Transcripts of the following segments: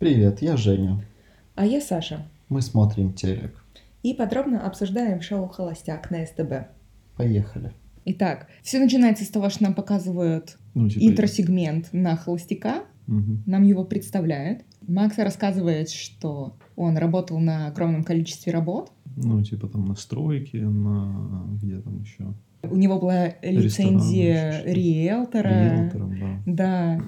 Привет, я Женя. А я Саша. Мы смотрим телек. И подробно обсуждаем шоу «Холостяк» на СТБ. Поехали. Итак, все начинается с того, что нам показывают Ну, типа... интросегмент на холостяка, Мгм. нам его представляют. Макс рассказывает, что он работал на огромном количестве работ. Ну, типа там на стройке, на... Где там еще? У него была лицензия риэлтора. Риэлтором, да. Да.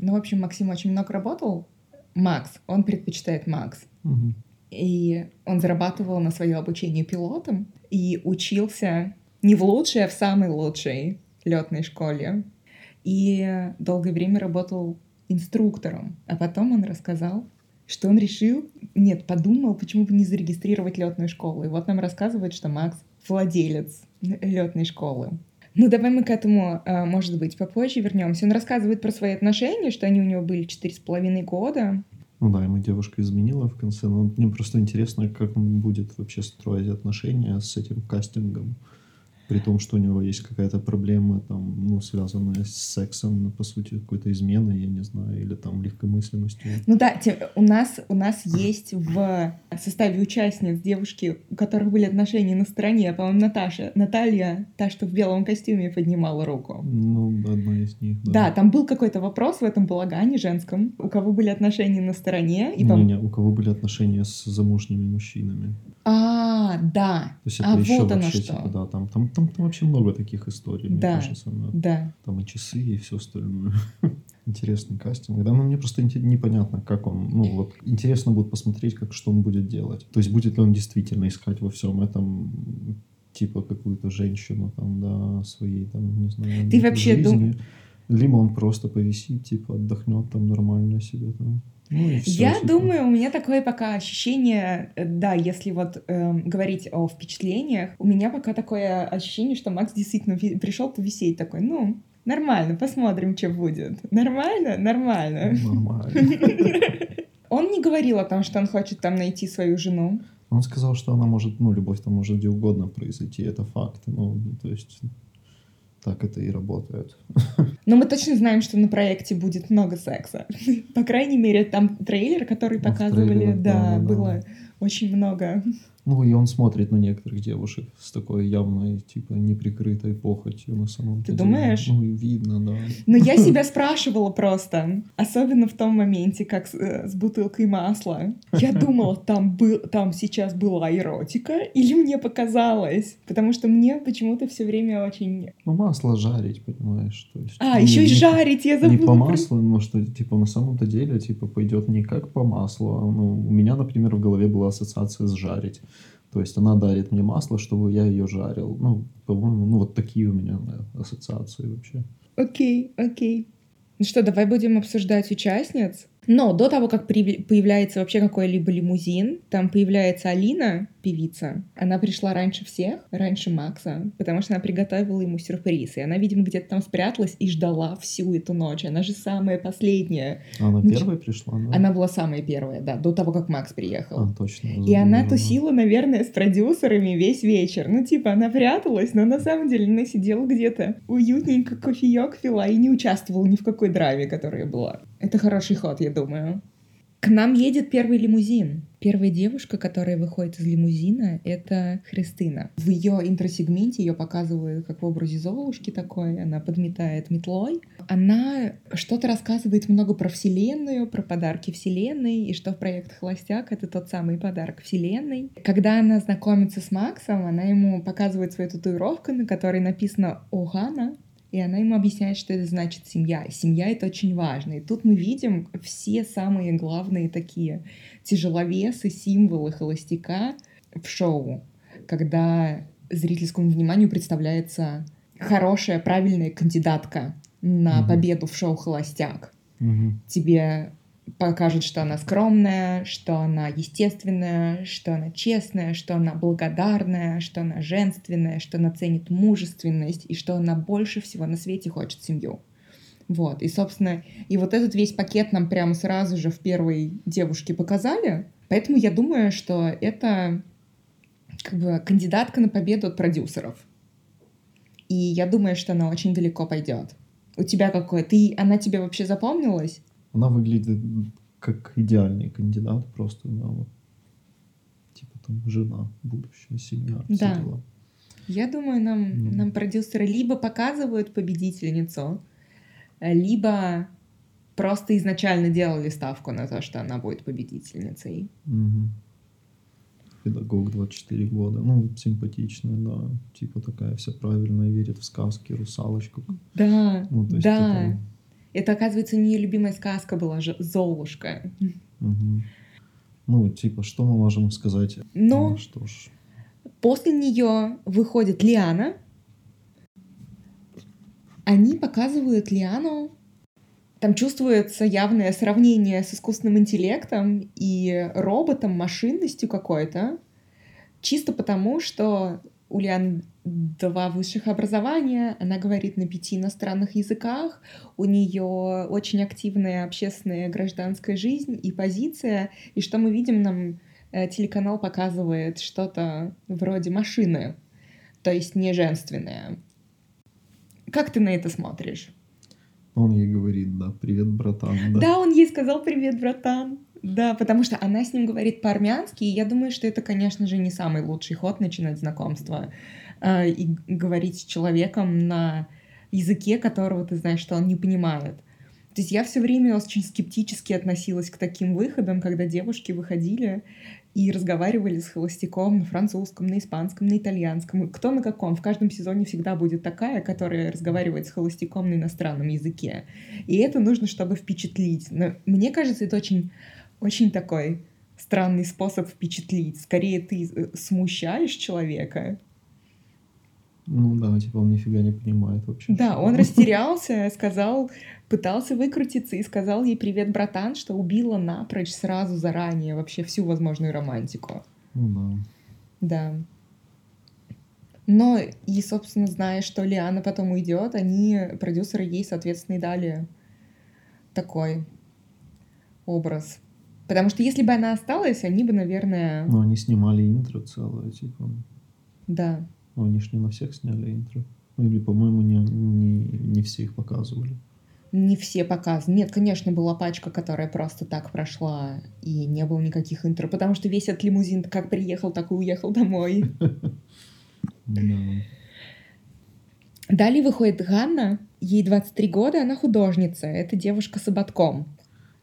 Ну, в общем, Максим очень много работал. Макс, он предпочитает Макс. Мгм. И он зарабатывал на свое обучение пилотом и учился не в лучшей, а в самой лучшей летной школе. И долгое время работал инструктором. А потом он рассказал, что он решил, нет, подумал, почему бы не зарегистрировать летную школу. И вот нам рассказывает, что Макс владелец летной школы. Ну, давай мы к этому, а, может быть, попозже вернемся. Он рассказывает про свои отношения, что они у него были четыре с половиной года. Ну да, ему девушка изменила в конце, но мне просто интересно, как он будет вообще строить отношения с этим кастингом. При том, что у него есть какая-то проблема, там, ну, связанная с сексом, по сути, какой-то изменой, я не знаю, или там легкомысленностью. Ну да, те- у нас, у нас есть в составе участниц девушки, у которых были отношения на стороне, по-моему, Наташа, Наталья, та, что в белом костюме поднимала руку. Ну, одна из них, да. Да, там был какой-то вопрос в этом балагане женском, у кого были отношения на стороне, и, по Не-не, у кого были отношения с замужними мужчинами. А, да, То есть это А, еще вот оно вообще, что. типа, да, там, там, там, там вообще много таких историй, мне Да. кажется. да. да. Там и часы, и все остальное. Интересный кастинг. Да, ну мне просто непонятно, как он, ну вот, интересно будет посмотреть, как, что он будет делать. То есть будет ли он действительно искать во всем этом типа какую-то женщину там, да, своей там, не знаю, Ты вообще жизни. Либо он просто повисит, типа, отдохнет там нормально себе там. Ну и Я типа. думаю, у меня такое пока ощущение, э, да, если вот эм, говорить о впечатлениях, у меня пока такое ощущение, что Макс действительно ви- пришел повисеть такой, ну, нормально, посмотрим, что будет. Нормально? Нормально. Нормально. Он не говорил о том, что он хочет там найти свою жену. Он сказал, что она может, ну, любовь там может где угодно произойти, это факт. Ну, то есть, так это и работает. Но мы точно знаем, что на проекте будет много секса. По крайней мере, там трейлер, который Ну, показывали, трейлерах, да, да, да, да. было очень много. Ну, и он смотрит на некоторых девушек с такой явной, типа, неприкрытой похотью на самом Ты деле. думаешь? Ну, и видно, да. Но я себя спрашивала просто, особенно в том моменте, как с, э, с бутылкой масла. Я думала, там, был, там сейчас была эротика, или мне показалось? Потому что мне почему-то все время очень... Ну, масло жарить, понимаешь, то есть... А, не- еще и жарить, я забыла. Не по маслу, но что, типа, на самом-то деле, типа, пойдет не как по маслу, а, ну, у меня, например, в голове была ассоциация с жарить. То есть она дарит мне масло, чтобы я ее жарил. Ну, по-моему, ну, вот такие у меня ассоциации вообще. Окей, окей. Ну что, давай будем обсуждать участниц. Но до того, как появляется вообще какой-либо лимузин, там появляется Алина, певица. Она пришла раньше всех, раньше Макса, потому что она приготовила ему сюрприз. И она, видимо, где-то там спряталась и ждала всю эту ночь. Она же самая последняя. Она Ну, первой пришла, да? Она была самая первая, да, до того, как Макс приехал. А, точно. И она тусила, наверное, с продюсерами весь вечер. Ну, типа, она пряталась, но на самом деле она сидела где-то уютненько, кофеек пила и не участвовала ни в какой драме, которая была. Это хороший ход, я думаю. К нам едет первый лимузин. Первая девушка, которая выходит из лимузина, это Христина. В ее интросегменте ее показывают как в образе Золушки такой. Она подметает метлой. Она что-то рассказывает много про Вселенную, про подарки Вселенной, и что в проект «Холостяк» — это тот самый подарок Вселенной. Когда она знакомится с Максом, она ему показывает свою татуировку, на которой написано «Охана», и она ему объясняет, что это значит семья. Семья — это очень важно. И тут мы видим все самые главные такие тяжеловесы, символы холостяка в шоу, когда зрительскому вниманию представляется хорошая, правильная кандидатка на победу в шоу «Холостяк». Мгм. Тебе покажут, что она скромная, что она естественная, что она честная, что она благодарная, что она женственная, что она ценит мужественность и что она больше всего на свете хочет семью. Вот, и, собственно, и вот этот весь пакет нам прямо сразу же в первой девушке показали, поэтому я думаю, что это как бы кандидатка на победу от продюсеров. И я думаю, что она очень далеко пойдет. У тебя какое? Ты, она тебе вообще запомнилась? Она выглядит как идеальный кандидат просто, да, вот. Типа там жена, будущая семья, все Да. дела. Я думаю, нам, Ну. нам продюсеры либо показывают победительницу, либо просто изначально делали ставку на то, что она будет победительницей. Мгм. Педагог 24 года. Ну, симпатичная, да. Типа такая вся правильная, верит в сказки, русалочку. Да, Ну, то есть да. это- Это, оказывается, у нее любимая сказка была же Золушка. Мгм. Ну, типа, что мы можем сказать? Но Ну, что ж. после нее выходит Лиана. Они показывают Лиану. Там чувствуется явное сравнение с искусственным интеллектом и роботом, машинностью какой-то. Чисто потому, что у Лиан два высших образования, она говорит на пяти иностранных языках, у нее очень активная общественная гражданская жизнь и позиция, и что мы видим, нам э, телеканал показывает что-то вроде машины, то есть не женственное. Как ты на это смотришь? Он ей говорит, да, привет, братан. Да. Да, он ей сказал привет, братан. Да, потому что она с ним говорит по-армянски, и я думаю, что это, конечно же, не самый лучший ход начинать знакомство э, и говорить с человеком на языке, которого ты знаешь, что он не понимает. То есть я все время очень скептически относилась к таким выходам, когда девушки выходили и разговаривали с холостяком на французском, на испанском, на итальянском. Кто на каком? В каждом сезоне всегда будет такая, которая разговаривает с холостяком на иностранном языке. И это нужно, чтобы впечатлить. Но мне кажется, это очень, очень такой странный способ впечатлить. Скорее ты э, смущаешь человека. Ну да, типа он нифига не понимает вообще. Да, он растерялся, сказал, пытался выкрутиться и сказал ей привет, братан, что убила напрочь сразу заранее вообще всю возможную романтику. Ну да. Да. Но и, собственно, зная, что Лиана потом уйдет, они, продюсеры ей, соответственно, и дали такой образ. Потому что если бы она осталась, они бы, наверное, Но они снимали интро целое, типа. да. Они ж не на всех сняли интро. Ну, или, по-моему, не, не, не все их показывали. Не все показаны. Нет, конечно, была пачка, которая просто так прошла, и не было никаких интро, потому что весь этот лимузин как приехал, так и уехал домой. Да. Далее выходит Ганна, ей 23 года, она художница, это девушка с ободком.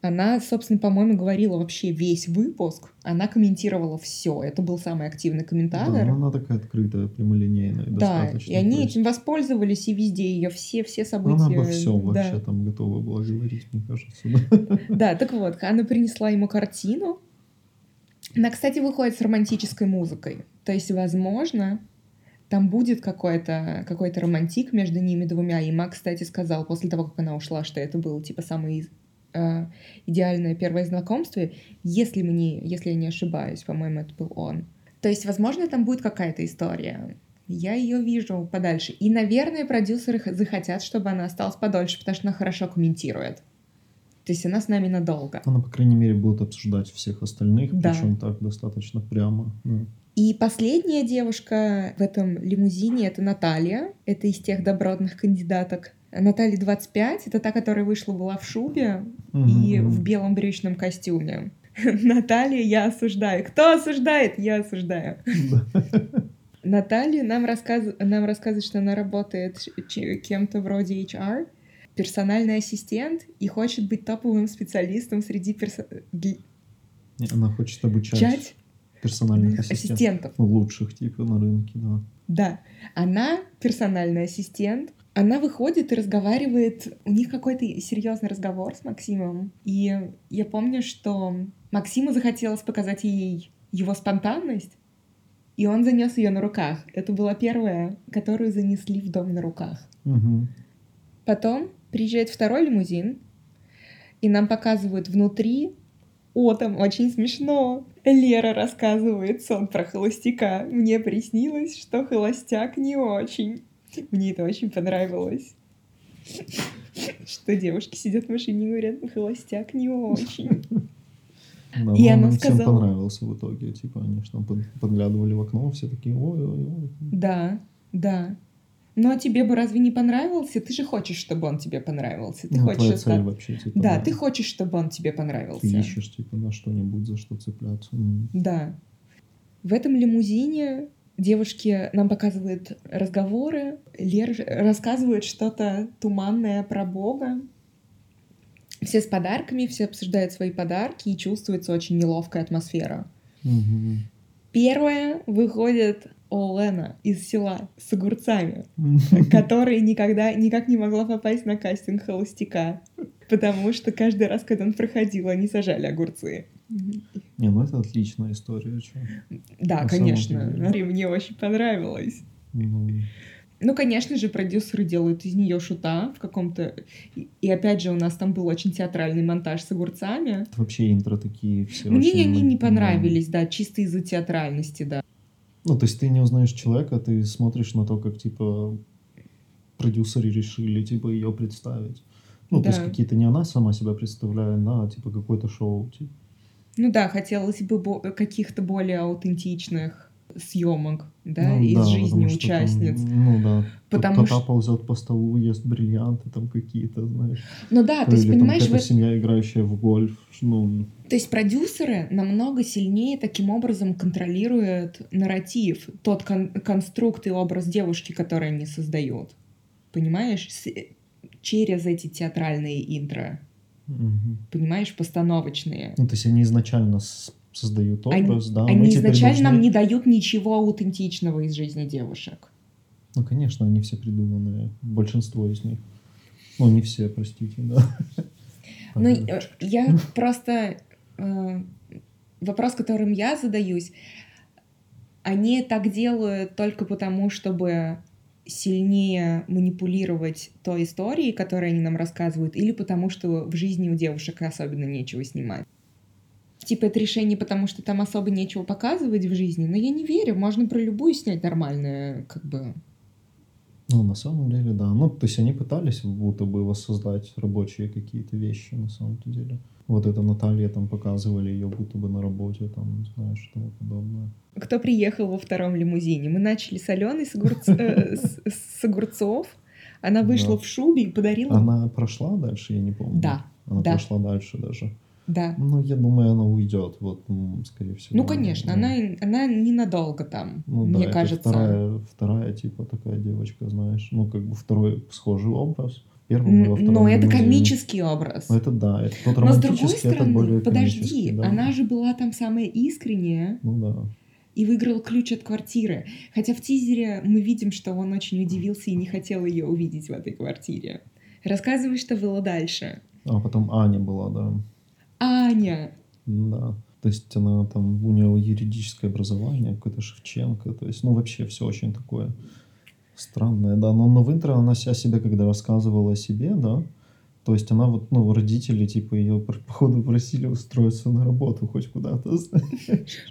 Она, собственно, по-моему, говорила вообще весь выпуск, она комментировала все. Это был самый активный Да, комментатор. ну, она такая открытая, прямолинейная Да, достаточно. и они есть этим воспользовались, и везде ее все, все события. Она обо всем да. вообще там готова была говорить, мне кажется. Да. Да, так вот, Анна принесла ему картину. Она, кстати, выходит с романтической музыкой. То есть, возможно, там будет какой-то какой романтик между ними двумя. И Мак, кстати, сказал после того, как она ушла, что это было типа самое э, идеальное первое знакомство. Если мне, если я не ошибаюсь, по-моему, это был он. То есть, возможно, там будет какая-то история. Я ее вижу подальше. И, наверное, продюсеры захотят, чтобы она осталась подольше, потому что она хорошо комментирует. То есть она с нами надолго. Она, по крайней мере, будет обсуждать всех остальных, Да. причем так достаточно прямо. И последняя девушка в этом лимузине — это Наталья. Это из тех добротных кандидаток. Наталья 25, это та, которая вышла, была в шубе и мгм. в белом брючном костюме. Наталья, я осуждаю. Кто осуждает? Я осуждаю. Да. Наталья нам, рассказ... нам рассказывает, что она работает кем-то вроде HR, персональный ассистент и хочет быть топовым специалистом среди персо... для- Не, Она хочет обучать чать персональных ассистентов. ассистентов. Ну, лучших, типа, на рынке, да. Да, она персональный ассистент. Она выходит и разговаривает. У них какой-то серьезный разговор с Максимом. И я помню, что Максиму захотелось показать ей его спонтанность, и он занес ее на руках. Это была первая, которую занесли в дом на руках. Мгм. Потом приезжает второй лимузин, и нам показывают внутри. О, там очень смешно. Лера рассказывает сон про холостяка. Мне приснилось, что холостяк не очень. Мне это очень понравилось. Что девушки сидят в машине и говорят, холостяк не очень. Да, И она всем сказала- понравился в итоге. Типа, они ж там под- подглядывали в окно, все такие, ой-ой-ой. Да, да. Ну, а тебе бы разве не понравился? Ты же хочешь, чтобы он тебе понравился. Ты Ну, хочешь твоя оста- цель вообще, типа, Да, ты хочешь, чтобы он тебе понравился. Ты ищешь, типа, на что-нибудь, за что цепляться. Да. В этом лимузине девушки нам показывают разговоры, Лер рассказывает что-то туманное про Бога. Все с подарками, все обсуждают свои подарки, и чувствуется очень неловкая атмосфера. Мгм. Первая выходит Олена из села с огурцами, которая никогда никак не могла попасть на кастинг холостяка, потому что каждый раз, когда он проходил, они сажали огурцы. Не, ну это отличная история. чё. Да, На конечно. И мне очень понравилось. Ну, Ну, конечно же, продюсеры делают из нее шута в каком-то... И, опять же, у нас там был очень театральный монтаж с огурцами. это вообще интро такие все Мне очень, они не понравились, да, чисто из-за театральности, да. Ну, то есть ты не узнаешь человека, ты смотришь на то, как, типа, продюсеры решили, типа, ее представить. Ну, то есть Да. какие-то не она сама себя представляет, да, а, типа, какое-то шоу, типа. Ну да, хотелось бы каких-то более аутентичных съемок, да, Ну, из да, жизни что там, участниц. ну, да. Потому что- ползет по столу, ест бриллианты там какие-то, знаешь. Ну да, то есть, там понимаешь, какая-то в- семья, играющая в гольф, ну, То есть продюсеры намного сильнее таким образом контролируют нарратив, тот кон- конструкт и образ девушки, который они создают. Понимаешь? С- через эти театральные интро. Мгм. Понимаешь? Постановочные. Ну, то есть они изначально создают Они- образ, да, а мы Они изначально нам не дают ничего аутентичного из жизни девушек. Ну, конечно, они все придуманные, большинство из них. Ну, не все, простите, да. Ну, э, я просто... э, Вопрос, которым я задаюсь, они так делают только потому, чтобы сильнее манипулировать той историей, которую они нам рассказывают, или потому что в жизни у девушек особенно нечего снимать. Типа это решение, потому что там особо нечего показывать в жизни, но я не верю, можно про любую снять нормальное, как бы. Ну, на самом деле, да. Ну, то есть они пытались будто бы воссоздать рабочие какие-то вещи, на самом-то деле. Вот это Наталья там показывали ее будто бы на работе, там, знаешь, и тому подобное. Кто приехал во втором лимузине? Мы начали с Алены с, огурц- э, с- огурцов. Она вышла Да. в шубе и подарила... Она прошла дальше, я не помню. Да, Она да. прошла дальше даже. Да. Ну, я думаю, она уйдет, вот, скорее всего. Ну, конечно, она, она ненадолго там, Ну, да, мне это кажется. Вторая, вторая, типа, такая девочка, знаешь. Ну, как бы второй схожий образ. Первый М, во втором Но это комический образ. Ну, это да, это тот Но с другой романтический, этот более стороны, подожди, да. она же была там самая искренняя Ну да. и выиграл ключ от квартиры. Хотя в тизере мы видим, что он очень удивился и не хотел ее увидеть в этой квартире. Рассказывай, что было дальше. А потом Аня была, да. Аня. Да. То есть она там, у нее юридическое образование, какой-то Шевченко. То есть, ну, вообще все очень такое странное, да. Но, но в интро она себя, себя, когда рассказывала о себе, да, то есть она вот, ну, родители, типа, ее, походу, просили устроиться на работу хоть куда-то.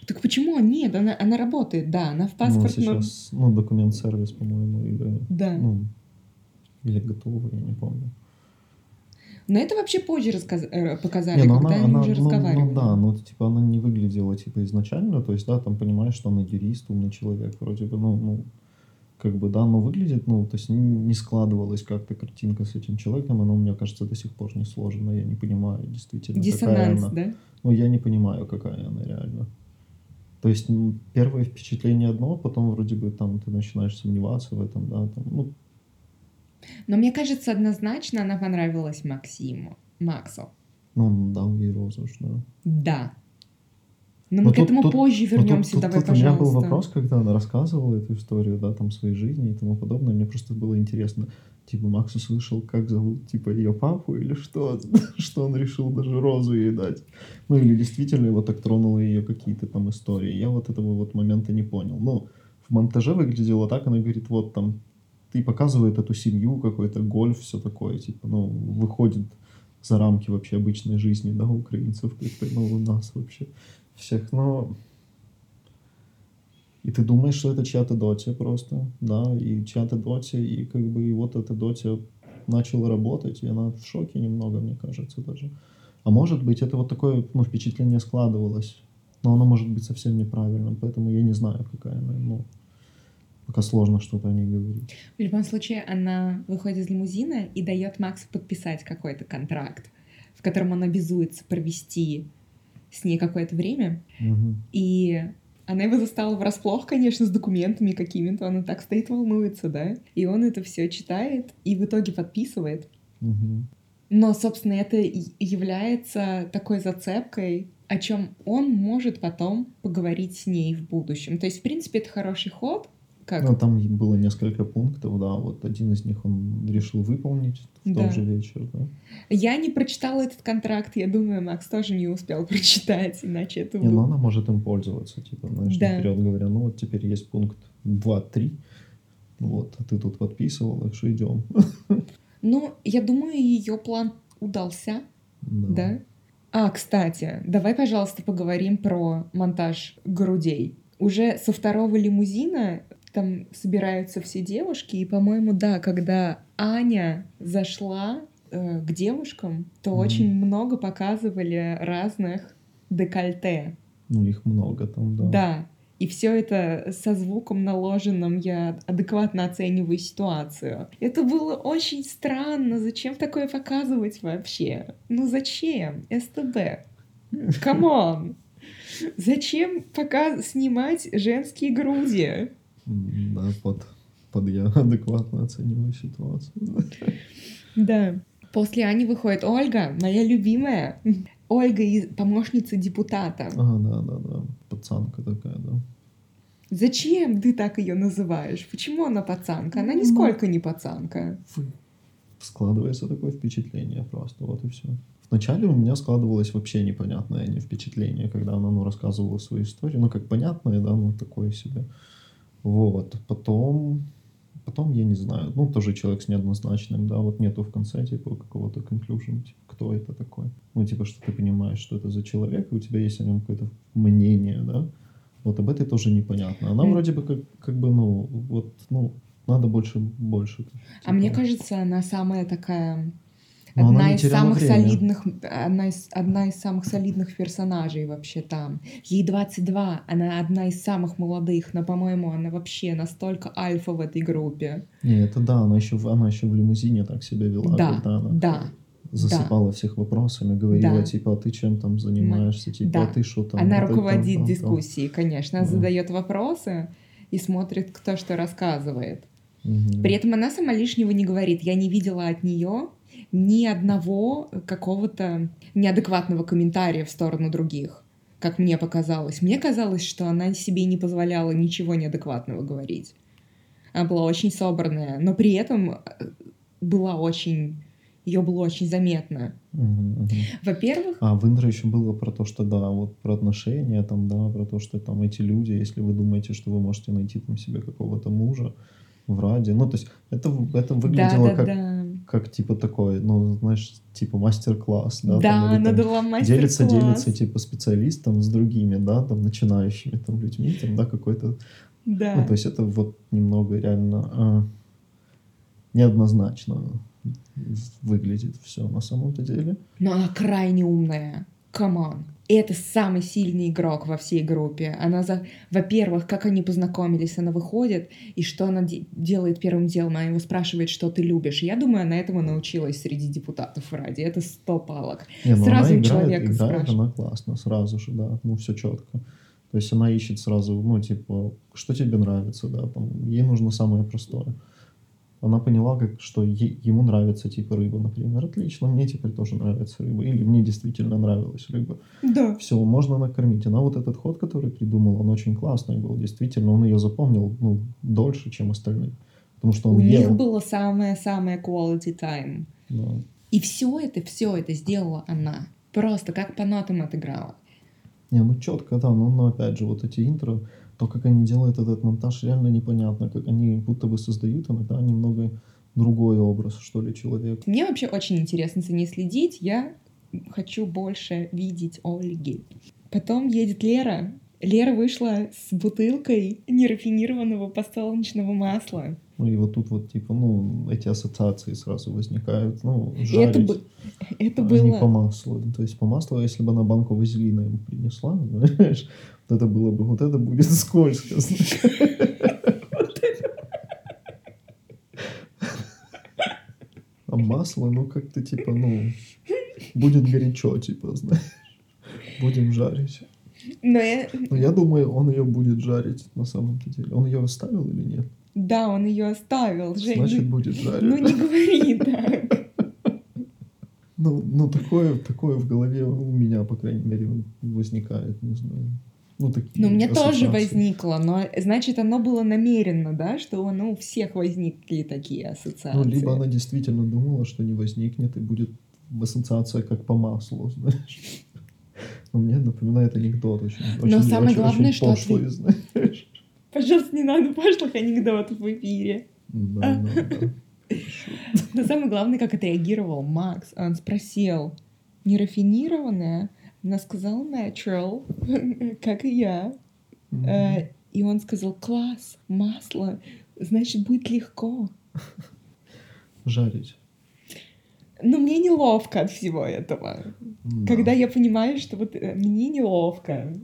Так почему? Нет, она, она работает, да, она в Ну, паспортном... сейчас, ну, документ-сервис, по-моему, или, Да. ну, или готовый, я не помню. Но это вообще позже рассказ- э, показали, Не, ну когда она, они она, уже ну, разговаривали. ну да, ну типа она не выглядела типа изначально, то есть да, там понимаешь, что она юрист, умный человек, вроде бы, ну, ну, как бы, да, но выглядит, ну, то есть не, складывалась как-то картинка с этим человеком, она, мне кажется, до сих пор не сложена, я не понимаю действительно, какая Диссонанс, она. да? Ну, я не понимаю, какая она реально. То есть первое впечатление одно, потом вроде бы там ты начинаешь сомневаться в этом, да, там, ну, Но мне кажется, однозначно она понравилась Максиму. Максу. ну, он дал ей розу, да. Да. Но Но мы к тут- этому тут- позже Ну, вернемся, тут- давай, тут у меня был пожалуйста. вопрос, когда она рассказывала эту историю, да, там, своей жизни и тому подобное. Мне просто было интересно, типа, Макс услышал, как зовут, типа, ее папу или что, что он решил даже розу ей дать. Ну, или действительно его так тронуло ее какие-то там истории. Я вот этого вот момента не понял. Ну, в монтаже выглядело так, она говорит, вот там, ты показывает эту семью, какой-то гольф, все такое, типа, ну, выходит за рамки вообще обычной жизни, да, украинцев, как-то, ну, у нас вообще всех, но... И ты думаешь, что это чья-то дотя просто, да, и чья-то дотя, и как бы и вот эта дотя начала работать, и она в шоке немного, мне кажется, даже. А может быть, это вот такое, ну, впечатление складывалось, но оно может быть совсем неправильным, поэтому я не знаю, какая она, ну... Пока сложно что-то о ней говорить. В любом случае, она выходит из лимузина и дает Максу подписать какой-то контракт, в котором он обязуется провести с ней какое-то время. Мгм. И она его застала врасплох, конечно, с документами какими-то. Она так стоит, волнуется, да? И он это все читает и в итоге подписывает. Мгм. Но, собственно, это является такой зацепкой, о чем он может потом поговорить с ней в будущем. То есть, в принципе, это хороший ход. Как? Ну, там было несколько пунктов, да, вот один из них он решил выполнить в Да. тот же вечер, да. Я не прочитала этот контракт, я думаю, Макс тоже не успел прочитать, иначе это Не, был- ну она может им пользоваться, типа, знаешь, Да. наперед говоря, ну вот теперь есть пункт 2-3, вот, а ты тут подписывал, так что идем. Ну, я думаю, ее план удался, да? А, кстати, давай, пожалуйста, поговорим про монтаж грудей. Уже со второго лимузина там собираются все девушки, и, по-моему, да, когда Аня зашла э, к девушкам, то Мгм. очень много показывали разных декольте. Ну, их много там, да. Да. И все это со звуком наложенным я адекватно оцениваю ситуацию. Это было очень странно. Зачем такое показывать вообще? Ну зачем? СТБ. Come on! Зачем пока снимать женские груди? Да, под, под я адекватно оцениваю ситуацию. Да. После Ани выходит Ольга, моя любимая. Ольга, из- помощница депутата. А, да, да, да. Пацанка такая, да. Зачем ты так ее называешь? Почему она пацанка? Она Ну, нисколько не пацанка. Фу. Складывается такое впечатление просто, вот и все. Вначале у меня складывалось вообще непонятное не впечатление, когда она ну, рассказывала свою историю. Ну, как понятное, да, ну, такое себе. Вот. Потом, потом я не знаю, ну, тоже человек с неоднозначным, да, вот нету в конце, типа, какого-то conclusion, типа, кто это такой. Ну, типа, что ты понимаешь, что это за человек, и у тебя есть о нем какое-то мнение, да. Вот об этой тоже непонятно. Она вроде бы как, как бы, ну, вот, ну, надо больше, больше. А мне типа. кажется, она самая такая Но одна из самых время. солидных, одна из, одна из самых солидных персонажей вообще там. Ей 22, она одна из самых молодых, но, по-моему, она вообще настолько альфа в этой группе. Не, это да, она еще, она еще в лимузине так себя вела, Да, когда она да, засыпала всех вопросами, говорила, Да. типа, а ты чем там занимаешься, типа, Да. а ты что там? она а руководит там, там». дискуссией, конечно, она Да. задает вопросы и смотрит, кто что рассказывает. При этом она сама лишнего не говорит. Я не видела от нее ни одного какого-то неадекватного комментария в сторону других, как мне показалось. Мне казалось, что она себе не позволяла ничего неадекватного говорить. Она была очень собранная, но при этом э, была очень... Ее было очень заметно. Мгм, мгм. Во-первых, А в интро еще было про то, что да, вот про отношения, там, да, про то, что там эти люди, если вы думаете, что вы можете найти там себе какого-то мужа в Раде, ну, то есть это, это выглядело как, да-да-да. Как типа такой, ну, знаешь, типа мастер-класс, да, Да, там, или она там дала делится, делится, типа, специалистом с другими, да, там, начинающими там людьми, там, да, какой-то Да. Ну, то есть это вот немного реально а, неоднозначно выглядит все на самом-то деле. Но она крайне умная. Come on. И это самый сильный игрок во всей группе. Она за... Во-первых, как они познакомились, она выходит, и что она де- делает первым делом? Она его спрашивает, что ты любишь. Я думаю, она этому научилась среди депутатов ради. Это сто палок. Не, ну Сразу она у играет, человека играет спрашивают. она классно, сразу же, да, ну все четко. То есть она ищет сразу, ну, типа, что тебе нравится, да, там, ей нужно самое простое. Она поняла, как, что е- ему нравится, типа, рыба, например. Отлично, мне теперь тоже нравится рыба. Или мне действительно нравилась рыба. Да. Все, можно накормить. Она вот этот ход, который придумала, он очень классный был. Действительно, он ее запомнил ну, дольше, чем остальные. Потому что он У ел. них было самое-самое quality time. Да. И все это, все это сделала она. Просто как по нотам отыграла. Не, ну четко, да, но, но опять же, вот эти интро, то, как они делают этот монтаж, реально непонятно, как они будто бы создают иногда немного другой образ, что ли, человека. Мне вообще очень интересно за ней следить. Я хочу больше видеть Ольги. Потом едет Лера. Лера вышла с бутылкой нерафинированного подсолнечного масла. Ну и вот тут вот типа, ну, эти ассоциации сразу возникают. Ну, жарить, это, бы, это а было... не по маслу. То есть по маслу, если бы она банку вазелина ему принесла, ну, знаешь, вот это было бы, вот это будет скользко. А масло, ну, как-то типа, ну, будет горячо, типа, знаешь. Будем жарить. Но я... Но я думаю, он ее будет жарить на самом деле. Он ее оставил или нет? Да, он ее оставил. Жень, Значит, ну- будет жарить. Ну не говори так. Ну, ну такое, такое в голове у меня, по крайней мере, возникает, не знаю. Ну, такие Ну, у меня тоже возникло, но значит, оно было намеренно, да, что ну, у всех возникли такие ассоциации. Ну, либо она действительно думала, что не возникнет и будет ассоциация как по маслу, знаешь. Но мне напоминает анекдот очень, Но очень, самое очень- главное, очень что пошлый, ответ- знаешь. Пожалуйста, не надо пошлых анекдотов в эфире. Да, да, да. Но самое главное, как отреагировал Макс. Он спросил, не рафинированная? Она сказала natural, как и я. Э, И он сказал, класс, масло, значит, будет легко. Жарить. Но мне неловко от всего этого. Да. Когда я понимаю, что вот э, мне неловко.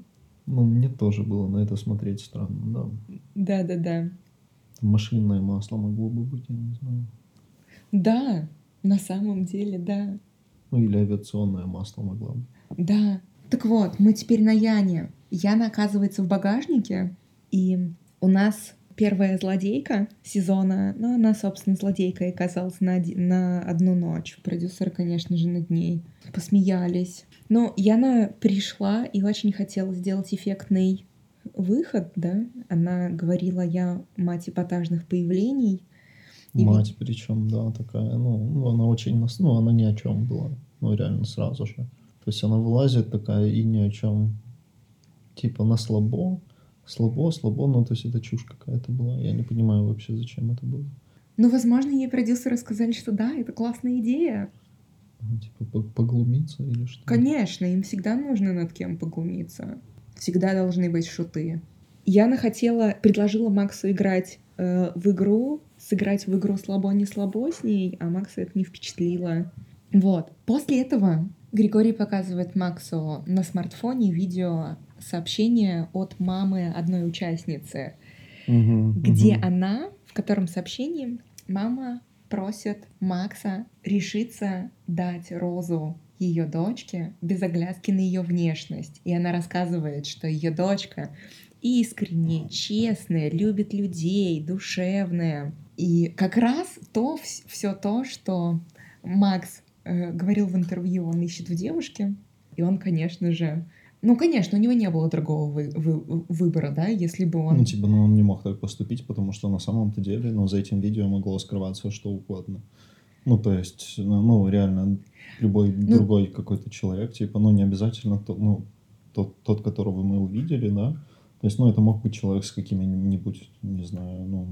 Ну, мне тоже было на это смотреть странно, да. Да-да-да. Машинное масло могло бы быть, я не знаю. Да, на самом деле, да. Ну, или авиационное масло могло бы. Да. Так вот, мы теперь на Яне. Яна оказывается в багажнике, и у нас первая злодейка сезона, ну, она, собственно, злодейкой оказалась на, на одну ночь. Продюсеры, конечно же, над ней посмеялись. Но Яна пришла и очень хотела сделать эффектный выход, да. Она говорила, я мать эпатажных появлений. И Мать причем, да, такая, ну, ну, она очень, нас- ну, она ни о чем была, ну, реально сразу же. То есть она вылазит такая и ни о чем, типа на слабо, слабо, слабо, ну, то есть это чушь какая-то была. Я не понимаю вообще, зачем это было. Ну, возможно, ей продюсеры сказали, что да, это классная идея. Ну, Типа по- поглумиться или что? Конечно, им всегда нужно над кем поглумиться. Всегда должны быть шуты. Яна хотела, предложила Максу играть э, в игру, сыграть в игру слабо не слабо с ней, а Макса это не впечатлило. Вот. После этого Григорий показывает Максу на смартфоне видео сообщение от мамы одной участницы, Мгм, где мгм. она, в котором сообщении мама просит Макса решиться дать розу ее дочке без оглядки на ее внешность. И она рассказывает, что ее дочка искренне, честная, любит людей, душевная. И как раз то, все то, что Макс э, говорил в интервью, он ищет в девушке. И он, конечно же, ну, конечно, у него не было другого вы- вы- выбора, да, если бы он... Ну, типа, ну, он не мог так поступить, потому что на самом-то деле, ну, за этим видео могло скрываться что угодно. Ну, то есть, ну, ну, реально, любой Ну- другой какой-то человек, типа, ну, не обязательно тот, ну, тот, тот, которого мы увидели, да, то есть, ну, это мог быть человек с какими-нибудь, не знаю, ну,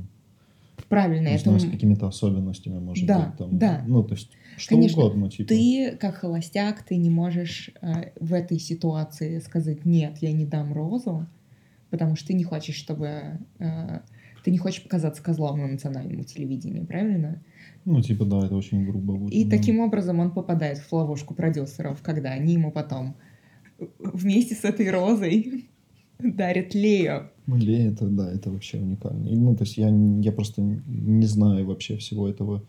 Правильно, не это знаю, с какими-то особенностями, может Да, быть, там, да. ну, то есть, что Конечно, угодно, типа. Ты, как холостяк, ты не можешь э, в этой ситуации сказать «нет, я не дам розу», потому что ты не хочешь, чтобы... э, ты не хочешь показаться козлом на национальном телевидении, правильно? Ну, типа, да, это очень грубо будет. И да. таким образом он попадает в ловушку продюсеров, когда они ему потом вместе с этой розой дарят Лео. Ну, Ле, это, да, это вообще уникально. И, ну, то есть я, я просто не знаю вообще всего этого,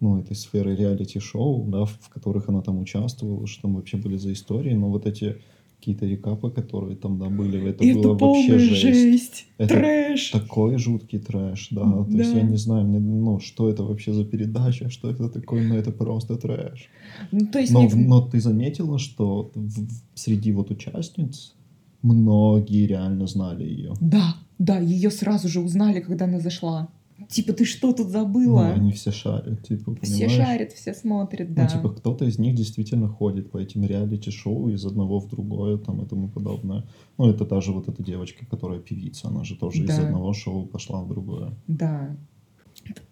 ну, этой сферы реалити-шоу, да, в, которых она там участвовала, что там вообще были за истории, но вот эти какие-то рекапы, которые там, да, были, это, Это было вообще жесть. жесть, Это трэш. Такой жуткий трэш, да. То есть Да. я не знаю, мне, ну, что это вообще за передача, что это такое, но это просто трэш. Ну, то есть Но, в- но ты заметила, что в- в- среди вот участниц многие реально знали ее. Да, да, ее сразу же узнали, когда она зашла. Типа, ты что тут Ну, забыла? они все шарят, типа, Все понимаешь? шарят, все смотрят, да. Ну, типа, кто-то из них действительно ходит по этим реалити-шоу из одного в другое, там, и тому подобное. Ну, это та же вот эта девочка, которая певица, она же тоже из Да. одного шоу пошла в другое. Да.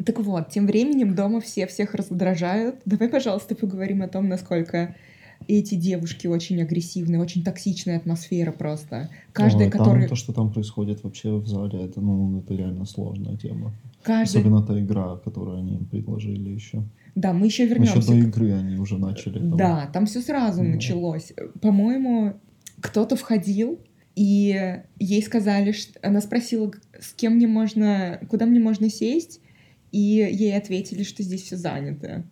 Так вот, тем временем дома все всех раздражают. Давай, пожалуйста, поговорим о том, насколько эти девушки очень агрессивные, очень токсичная атмосфера просто. Каждая, Ой, там которая... то, что там происходит вообще в зале, это, ну, это реально сложная тема. Каждая... Особенно та игра, которую они им предложили еще. Да, мы еще Еще вернемся. до игры они уже начали. там. Да, там все сразу Да. началось. По-моему, кто-то входил, и ей сказали, что она спросила, с кем мне можно, куда мне можно сесть, и ей ответили, что здесь все занято.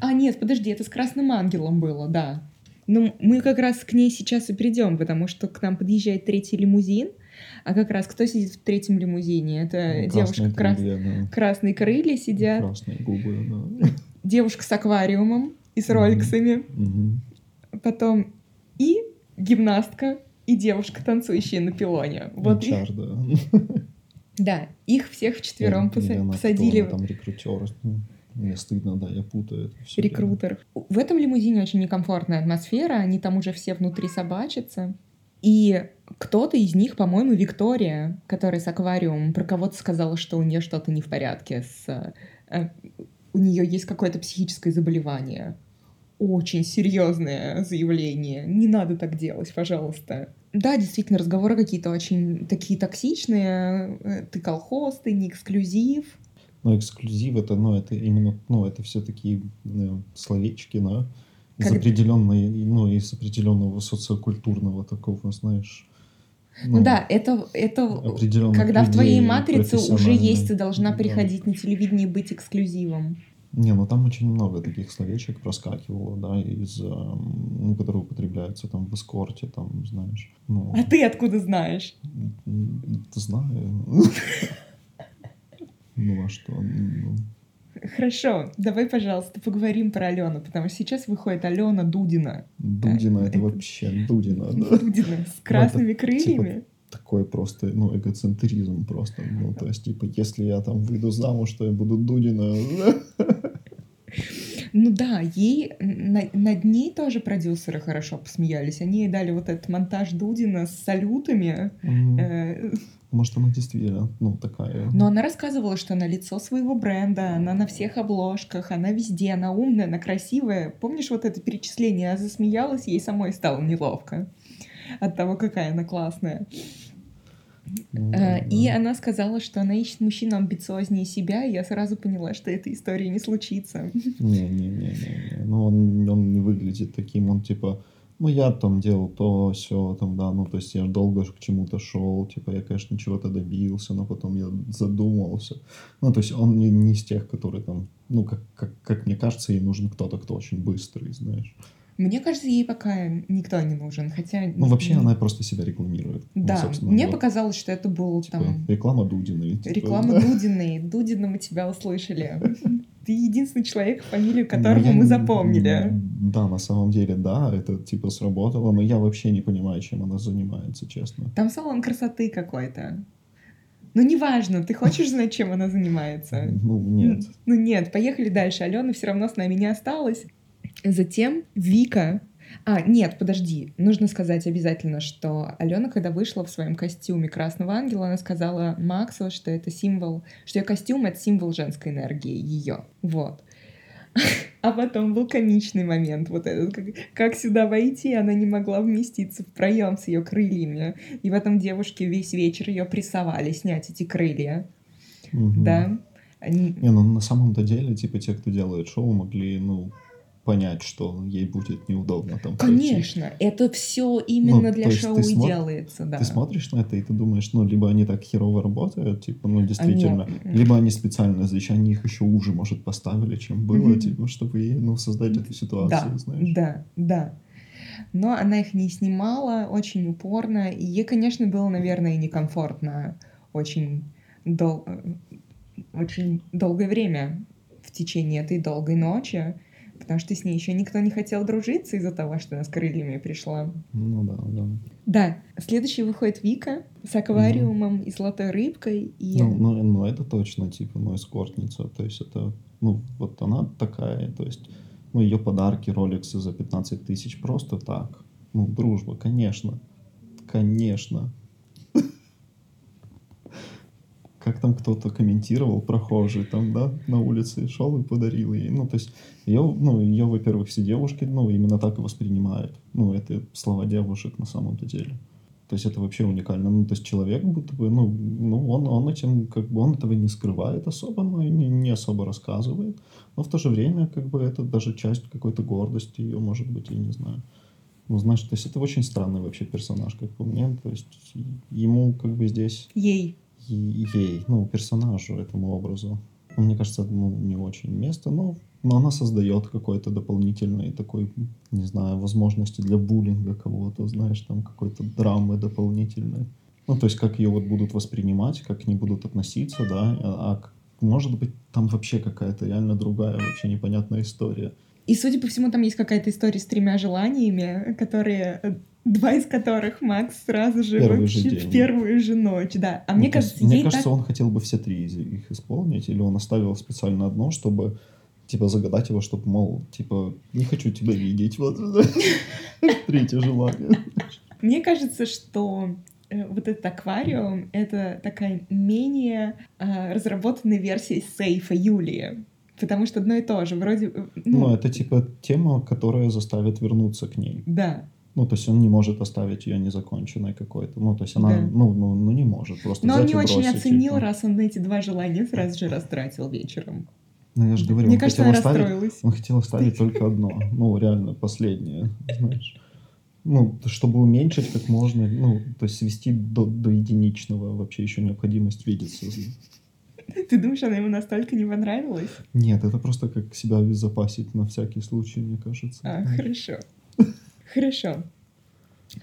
А, нет, подожди, это с Красным Ангелом было, да. Ну, мы как раз к ней сейчас и придем, потому что к нам подъезжает третий лимузин, а как раз кто сидит в третьем лимузине? Это Ну, девушка красные крас- крылья, да. красные крылья сидят, Красные губы, да. девушка с аквариумом и с роликсами, Мгм. потом и гимнастка, и девушка, танцующая на пилоне. Вот их, HR, да. да, их всех вчетвером она кто? посадили там рекрутер. Мне стыдно, да, я путаю все. рекрутер. В этом лимузине очень некомфортная атмосфера, они там уже все внутри собачатся. И кто-то из них, по-моему, Виктория, которая с аквариумом, про кого-то сказала, что у нее что-то не в порядке с... э, у нее есть какое-то психическое заболевание. Очень серьезное заявление. Не надо так делать, пожалуйста. Да, действительно, разговоры какие-то очень такие токсичные. Э, Ты колхоз, ты не эксклюзив. Но эксклюзив это, ну, это именно, ну, это все такие ну, словечки, да, из Как- определенной, ну, из определенного социокультурного такого, знаешь. Ну, да, это, это когда в твоей матрице уже есть, ты должна Да. приходить на телевидение и быть эксклюзивом. Не, ну там очень много таких словечек проскакивало, да, из, эм, ну, которые употребляются там в эскорте, там, знаешь. Ну, А ты откуда знаешь? знаю. Ну, а что? Ну, Хорошо, давай, пожалуйста, поговорим про Алену, потому что сейчас выходит Алена Дудина. Дудина, это это- вообще Дудина, да. Дудина с красными типа, крыльями. такой просто, ну, эгоцентризм просто. Ну, то есть, типа, если я там выйду замуж, то я буду Дудина. Ну да, ей на- над ней тоже продюсеры хорошо посмеялись. Они ей дали вот этот монтаж Дудина с салютами. Э, Может, она действительно, ну, такая. Но она рассказывала, что она лицо своего бренда, она на всех обложках, она везде, она умная, она красивая. Помнишь вот это перечисление? Она засмеялась, ей самой стало неловко от того, какая она классная. Э, И она сказала, что она ищет мужчину амбициознее себя, и я сразу поняла, что эта история не случится. Не-не-не-не. Ну, он, он не выглядит таким, он типа, ну, я там делал то, все, там, да, ну, то есть я долго к чему-то шел, типа, я, конечно, чего-то добился, но потом я задумался. Ну, то есть он не, не из тех, которые там, ну, как, как, как мне кажется, ей нужен кто-то, кто очень быстрый, знаешь. Мне кажется, ей пока никто не нужен, хотя... Ну, вообще она просто себя рекламирует. Ну, Да, собственно, мне вот, показалось, что это был типа, там реклама Дудиной. типа, реклама да. Дудиной. Дудина мы тебя услышали. Ты единственный человек, фамилию Ну, которого мы запомнили. Да, на самом деле, да, это типа сработало, но я вообще не понимаю, чем она занимается, честно. Там салон красоты какой-то. Ну, неважно, ты хочешь знать, чем она занимается? Ну, нет. Ну нет, поехали дальше. Алена все равно с нами не осталась. Затем Вика. А, нет, подожди. Нужно сказать обязательно, что Алена, когда вышла в своем костюме Красного Ангела, она сказала Максу, что это символ, что ее костюм — это символ женской энергии, ее. Вот. А потом был комичный момент, вот этот, как, как сюда войти, она не могла вместиться в проем с ее крыльями. И в этом девушке весь вечер ее прессовали снять эти крылья. Мгм. Да. Они- Не, ну на самом-то деле, типа, те, кто делает шоу, могли, ну, понять, что ей будет неудобно там пройти. Конечно, это все именно Ну, для шоу и делается, да. Ты смотришь на это, и ты думаешь, ну, либо они так херово работают, типа, ну, действительно, Они- либо они специально, значит, они их еще уже, может, поставили, чем было, Мгм. типа, чтобы, ей, ну, создать эту ситуацию, Да, знаешь. да, да. Но она их не снимала очень упорно, и ей, конечно, было, наверное, некомфортно очень, дол... э, очень долгое время в течение этой долгой ночи, потому что с ней еще никто не хотел дружиться из-за того, что она с крыльями пришла. Ну, да, да. Да, следующий выходит Вика с аквариумом и золотой рыбкой, и... Ну, ну, ну, это точно, типа, ну, эскортница. То есть это, ну, вот она такая, то есть, ну, ее подарки, роликсы за 15 тысяч просто так. Ну, дружба, конечно. Конечно. Как там кто-то комментировал, прохожий там, да, на улице шел и подарил ей. Ну, то есть, ее, ну, ее, во-первых, все девушки, ну, именно так и воспринимают. Ну, это слова девушек на самом-то деле. То есть это вообще уникально. Ну, то есть человек будто бы, ну, ну он, он этим, как бы, он этого не скрывает особо, но и не, не особо рассказывает. Но в то же время, как бы, это даже часть какой-то гордости ее, может быть, я не знаю. Ну, знаешь, то есть это очень странный вообще персонаж, как по мне. То есть ему, как бы, здесь, Ей. Ей, ну, персонажу, этому образу. Ну, Мне кажется, ну, не очень место, но, но она создает какой-то дополнительный такой, не знаю, возможности для буллинга кого-то, знаешь, там какой-то драмы дополнительной. Ну, то есть, как ее вот будут воспринимать, как к ней будут относиться, да, а, а может быть, там вообще какая-то реально другая, вообще непонятная история. И, судя по всему, там есть какая-то история с тремя желаниями, которые э, два из которых Макс сразу же Первый же вообще день. в первую же ночь, да. А Ну, мне то есть, кажется, мне ей кажется, так... он хотел бы все три из их исполнить, или он оставил специально одно, чтобы типа загадать его, чтобы, мол, типа, не хочу тебя видеть, вот третье желание. Мне кажется, что э, вот этот аквариум — это такая менее э, разработанная версия сейфа Юлии. Потому что одно и то же, вроде... э, Ну, Ну, это типа тема, которая заставит вернуться к ней. да. Ну, то есть он не может оставить ее незаконченной какой-то. Ну, то есть она, Да. ну, ну, ну, не может просто Но он взять не и очень бросить, оценил, типа. раз он эти два желания сразу же растратил вечером. Ну, я же говорю, Мне он кажется, хотел оставить, он хотел оставить только одно. Ну, реально, последнее, знаешь. Ну, чтобы уменьшить как можно, ну, то есть свести до, до единичного вообще еще необходимость видеться. Ты думаешь, она ему настолько не понравилась? Нет, это просто как себя обезопасить на всякий случай, мне кажется. А, хорошо. Хорошо.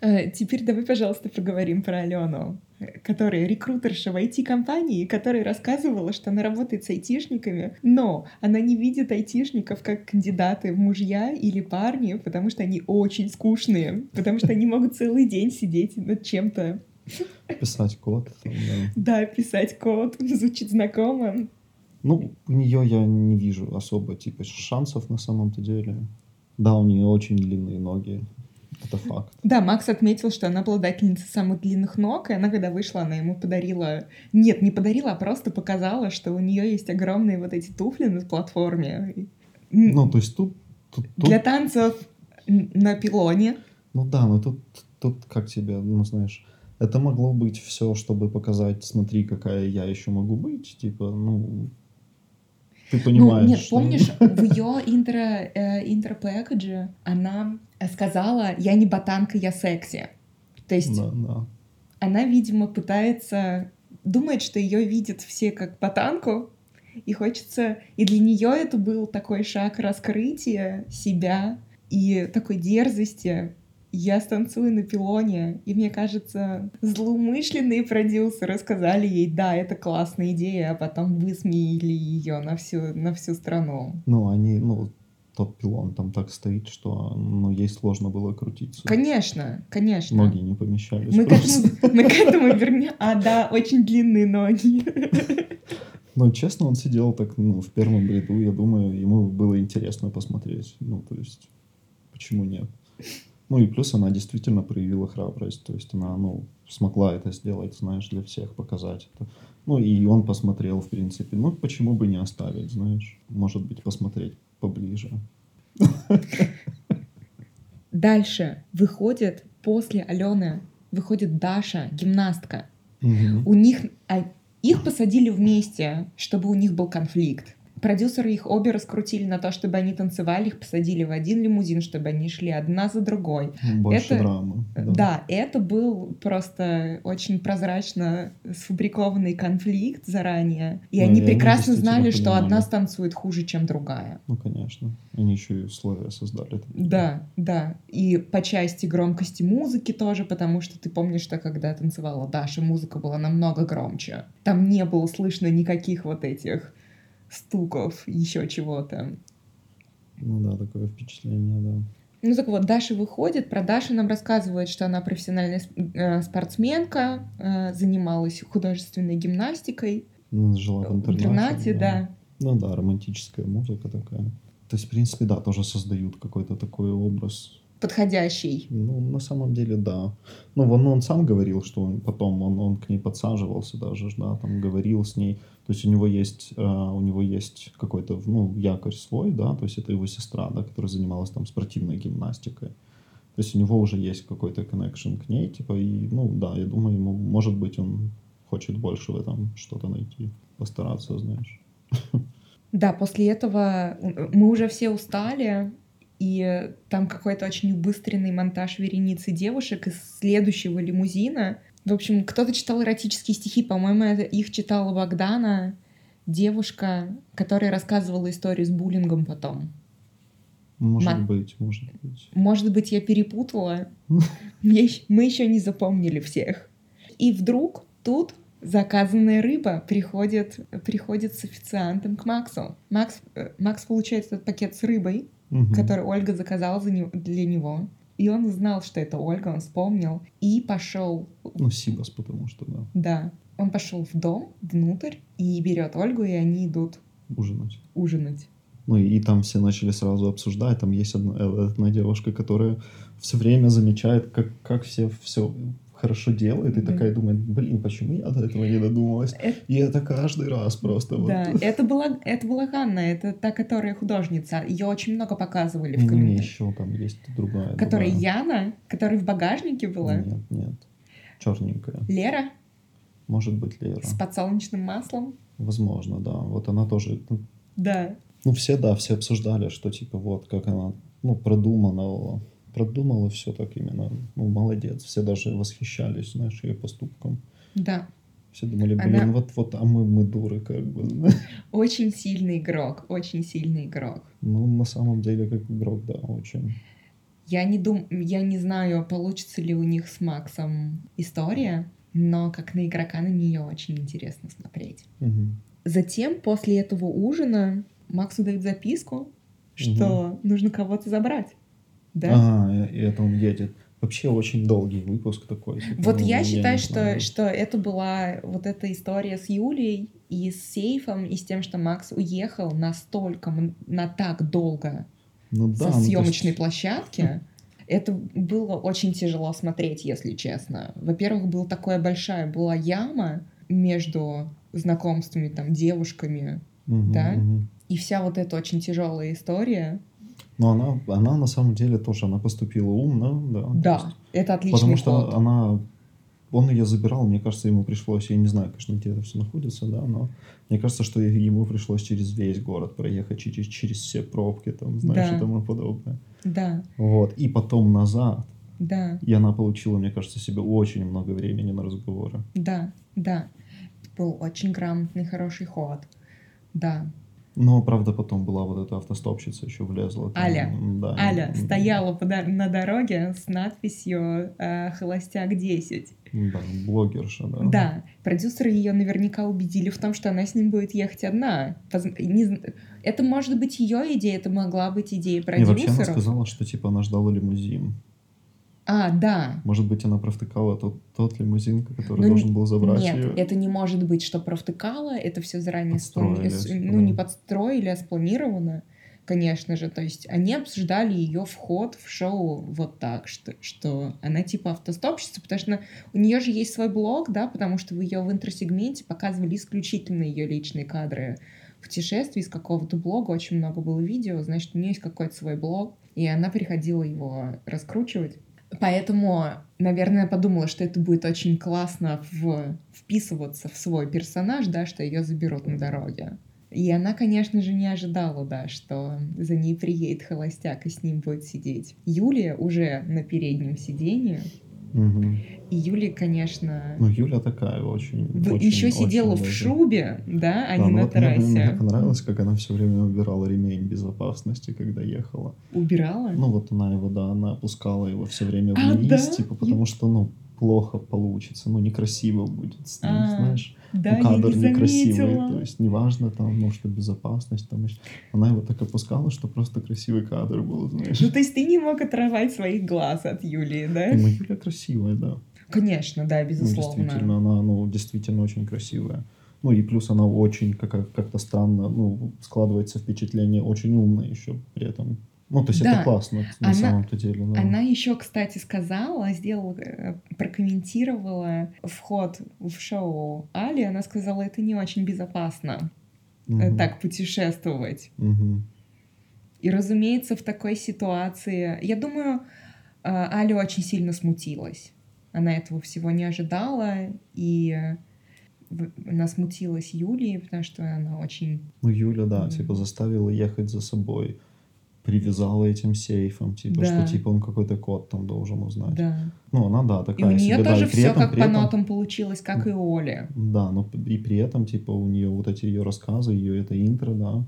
Э, Теперь давай, пожалуйста, поговорим про Алену, которая рекрутерша в IT-компании, которая рассказывала, что она работает с айтишниками, но она не видит айтишников как кандидаты в мужья или парни, потому что они очень скучные, потому что они могут целый день сидеть над чем-то. Писать код. Да, писать код, звучит знакомо. Ну, у нее я не вижу особо типа шансов на самом-то деле. Да, у нее очень длинные ноги. Это факт. Да, Макс отметил, что она обладательница самых длинных ног, и она, когда вышла, она ему подарила... Нет, не подарила, а просто показала, что у нее есть огромные вот эти туфли на платформе. Ну, то есть тут... тут, тут- Для танцев на пилоне. Ну да, но тут, тут как тебе, ну знаешь, это могло быть все, чтобы показать, смотри, какая я еще могу быть, типа, ну, ты понимаешь. ну, нет, что- помнишь, в ее интро, э, интро-пэкэдже она сказала «Я не ботанка, я секси». То есть Да, да. она, видимо, пытается... Думает, что ее видят все как ботанку, и хочется... И для нее это был такой шаг раскрытия себя и такой дерзости. Я станцую на пилоне, и мне кажется, злоумышленные продюсеры сказали ей, да, это классная идея, а потом высмеяли ее на всю, на всю страну. Ну, они, ну, тот пилон там так стоит, что, ну, ей сложно было крутиться. Конечно, конечно. Ноги не помещались. Мы к, просто. этому, мы к этому вернем. А, да, очень длинные ноги. Но, честно, он сидел так, ну, в первом ряду, я думаю, ему было интересно посмотреть. Ну, то есть, почему нет? Ну, и плюс она действительно проявила храбрость. То есть, она, ну, смогла это сделать, знаешь, для всех показать это. Ну, и он посмотрел, в принципе. Ну, почему бы не оставить, знаешь? Может быть, посмотреть поближе. Дальше выходит после Алены, выходит Даша, гимнастка. Мгм. У них, а, их посадили вместе, чтобы у них был конфликт. Продюсеры их обе раскрутили на то, чтобы они танцевали, их посадили в один лимузин, чтобы они шли одна за другой. Больше Это- драмы. Да. это был просто очень прозрачно сфабрикованный конфликт заранее. И Да, они прекрасно знали, что понимали. одна станцует хуже, чем другая. Ну, конечно. Они еще и условия создали. Да, да. И по части громкости музыки тоже, потому что ты помнишь, что когда танцевала Даша, музыка была намного громче. Там не было слышно никаких вот этих стуков, еще чего-то. Ну да, такое впечатление, да. Ну так вот, Даша выходит, про Дашу нам рассказывают, что она профессиональная э, спортсменка, э, занималась художественной гимнастикой Ну, жила в в интернате. интернате, да. Ну да, романтическая музыка такая. То есть, в принципе, да, тоже создают какой-то такой образ. Подходящий. Ну, на самом деле, да. Ну, он, он сам говорил, что он потом он, он к ней подсаживался даже, да, там говорил с ней. То есть у него есть, э, у него есть какой-то, ну, якорь свой, да, то есть это его сестра, да, которая занималась там спортивной гимнастикой. То есть у него уже есть какой-то connection к ней, типа, и, ну, да, я думаю, ему, может быть, он хочет больше в этом что-то найти, постараться, знаешь. Да, после этого э, мы уже все устали, и там какой-то очень убыстренный монтаж вереницы девушек из следующего лимузина. В общем, кто-то читал эротические стихи, по-моему, это их читала Богдана, девушка, которая рассказывала историю с буллингом потом. Может Ма- быть, может быть. Может быть, я перепутала. Мы еще не запомнили всех. И вдруг тут заказанная рыба приходит, приходит с официантом к Максу. Макс, э, Макс получает этот пакет с рыбой, Мгм. который Ольга заказала за него- для него. И он знал, что это Ольга, он вспомнил. И пошел, Ну, Сибас, потому что, да, да, он пошел в дом, внутрь, и берет Ольгу, и они идут ужинать. ужинать. Ну и там все начали сразу обсуждать. Там есть одна, э, одна девушка, которая все время замечает, как, как все все хорошо делают, и Да. такая думает, блин, почему я до этого не додумалась? Это- И это каждый раз просто вот. Да, это была, это была Ганна, это та, которая художница. Ее очень много показывали в комментариях. еще там есть другая. Которая другая. Яна, которая в багажнике была. Нет, нет. Черненькая. Лера Может быть, Лера. с подсолнечным маслом. Возможно, да. Вот она тоже. ну, Да. Ну, все, да, все обсуждали, что типа вот как она, ну, продумала, продумала все так именно. Ну, молодец. Все даже восхищались, знаешь, ее поступком. Да. Все думали, блин, Она- вот, вот, а мы, мы дуры, как бы. Очень сильный игрок. Очень сильный игрок. Ну, на самом деле, как игрок, да, очень. Я не дум... я не знаю, получится ли у них с Максом история, но как на игрока на нее очень интересно смотреть. Мгм. Затем, после этого ужина, Максу дают записку, что нужно кого-то забрать. Да? А, и это он едет. Вообще очень долгий выпуск такой. типа, Вот ну, я не считаю, что, что это была вот эта история с Юлей и с сейфом, и с тем, что Макс уехал настолько, на так долго ну, да, со ну, то есть- съемочной площадки. Это было очень тяжело смотреть, если честно. Во-первых, была такая большая была яма между знакомствами, там, девушками, Мгм, да? мгм. и вся вот эта очень тяжелая история. Но она, она на самом деле тоже, она поступила умно, да. Да, есть- это отличный Потому что ход. она... Он ее забирал, мне кажется, ему пришлось, я не знаю, конечно, где это все находится, да, но мне кажется, что ему пришлось через весь город проехать, через, через все пробки, там, знаешь, Да. и тому подобное. Да, Вот, и потом назад. да, И она получила, мне кажется, себе очень много времени на разговоры. да, да. Был очень грамотный, хороший ход. Да. Но, правда, потом была вот эта автостопщица еще влезла. там, Аля. да, Аля м, стояла на дороге с надписью э, «Холостяк 10». Да, блогерша, да. Да, продюсеры ее наверняка убедили в том, что она с ним будет ехать одна. Это может быть ее идея, это могла быть идея И вообще она сказала, что типа она ждала лимузин. А, да. Может быть, она провтыкала тот, тот лимузин, который Ну, должен был забрать Нет, ее. это не может быть, что провтыкала, это все заранее Подстроили, сплани- с- типа, ну, не да. подстроили, а спланировано, конечно же. То есть они обсуждали ее вход в шоу вот так, что, что она типа автостопщица, потому что у нее же есть свой блог, да, потому что в ее в интросегменте показывали исключительно ее личные кадры путешествий из какого-то блога, очень много было видео, значит, у нее есть какой-то свой блог, и она приходила его раскручивать. Поэтому, наверное, подумала, что это будет очень классно в... вписываться в свой персонаж, да, что ее заберут на дороге. И она, конечно же, не ожидала, да, что за ней приедет холостяк и с ним будет сидеть. Юлия уже на переднем сиденье, И Юлия, конечно, Ну, Юля такая очень... очень- еще очень сидела в даже. шубе, да, а Да, не ну на вот мне, мне трассе. понравилось, как она все время убирала ремень безопасности, когда ехала. Убирала? Ну, вот она его, да, она опускала его все время А, вниз, да? типа, потому что, ну, плохо получится, ну, некрасиво будет с ним, А, знаешь. да, ну, кадр не некрасивый, заметила. то есть неважно там, ну, что безопасность, там, она его так опускала, что просто красивый кадр был, знаешь. Ну, то есть ты не мог оторвать своих глаз от Юлии, да? Ну, Юля красивая, да. Конечно, да, Ну, безусловно. действительно, она, ну, действительно очень красивая. Ну, и плюс она очень как- как-то странно, ну, складывается впечатление очень умная еще при этом. Ну, то есть Да. это классно на Она- самом-то деле. да. Она еще, кстати, сказала, сделала, э, прокомментировала вход в шоу Али. Она сказала, это не очень безопасно Мгм. так путешествовать. Мгм. И, разумеется, в такой ситуации, я думаю, э, Аля очень сильно смутилась. Она этого всего не ожидала, и она смутилась Юлии, потому что она очень... Ну, Юля, да, типа заставила ехать за собой. Привязала этим сейфом, типа, Да. что типа он какой-то код там должен узнать. Да. Ну, она, да, И такая у нее себе, да, тоже и при все этом- как по этом- нотам получилось, как и у Оли. Да, но п- и при этом, типа, у нее вот эти ее рассказы, ее это интро, да,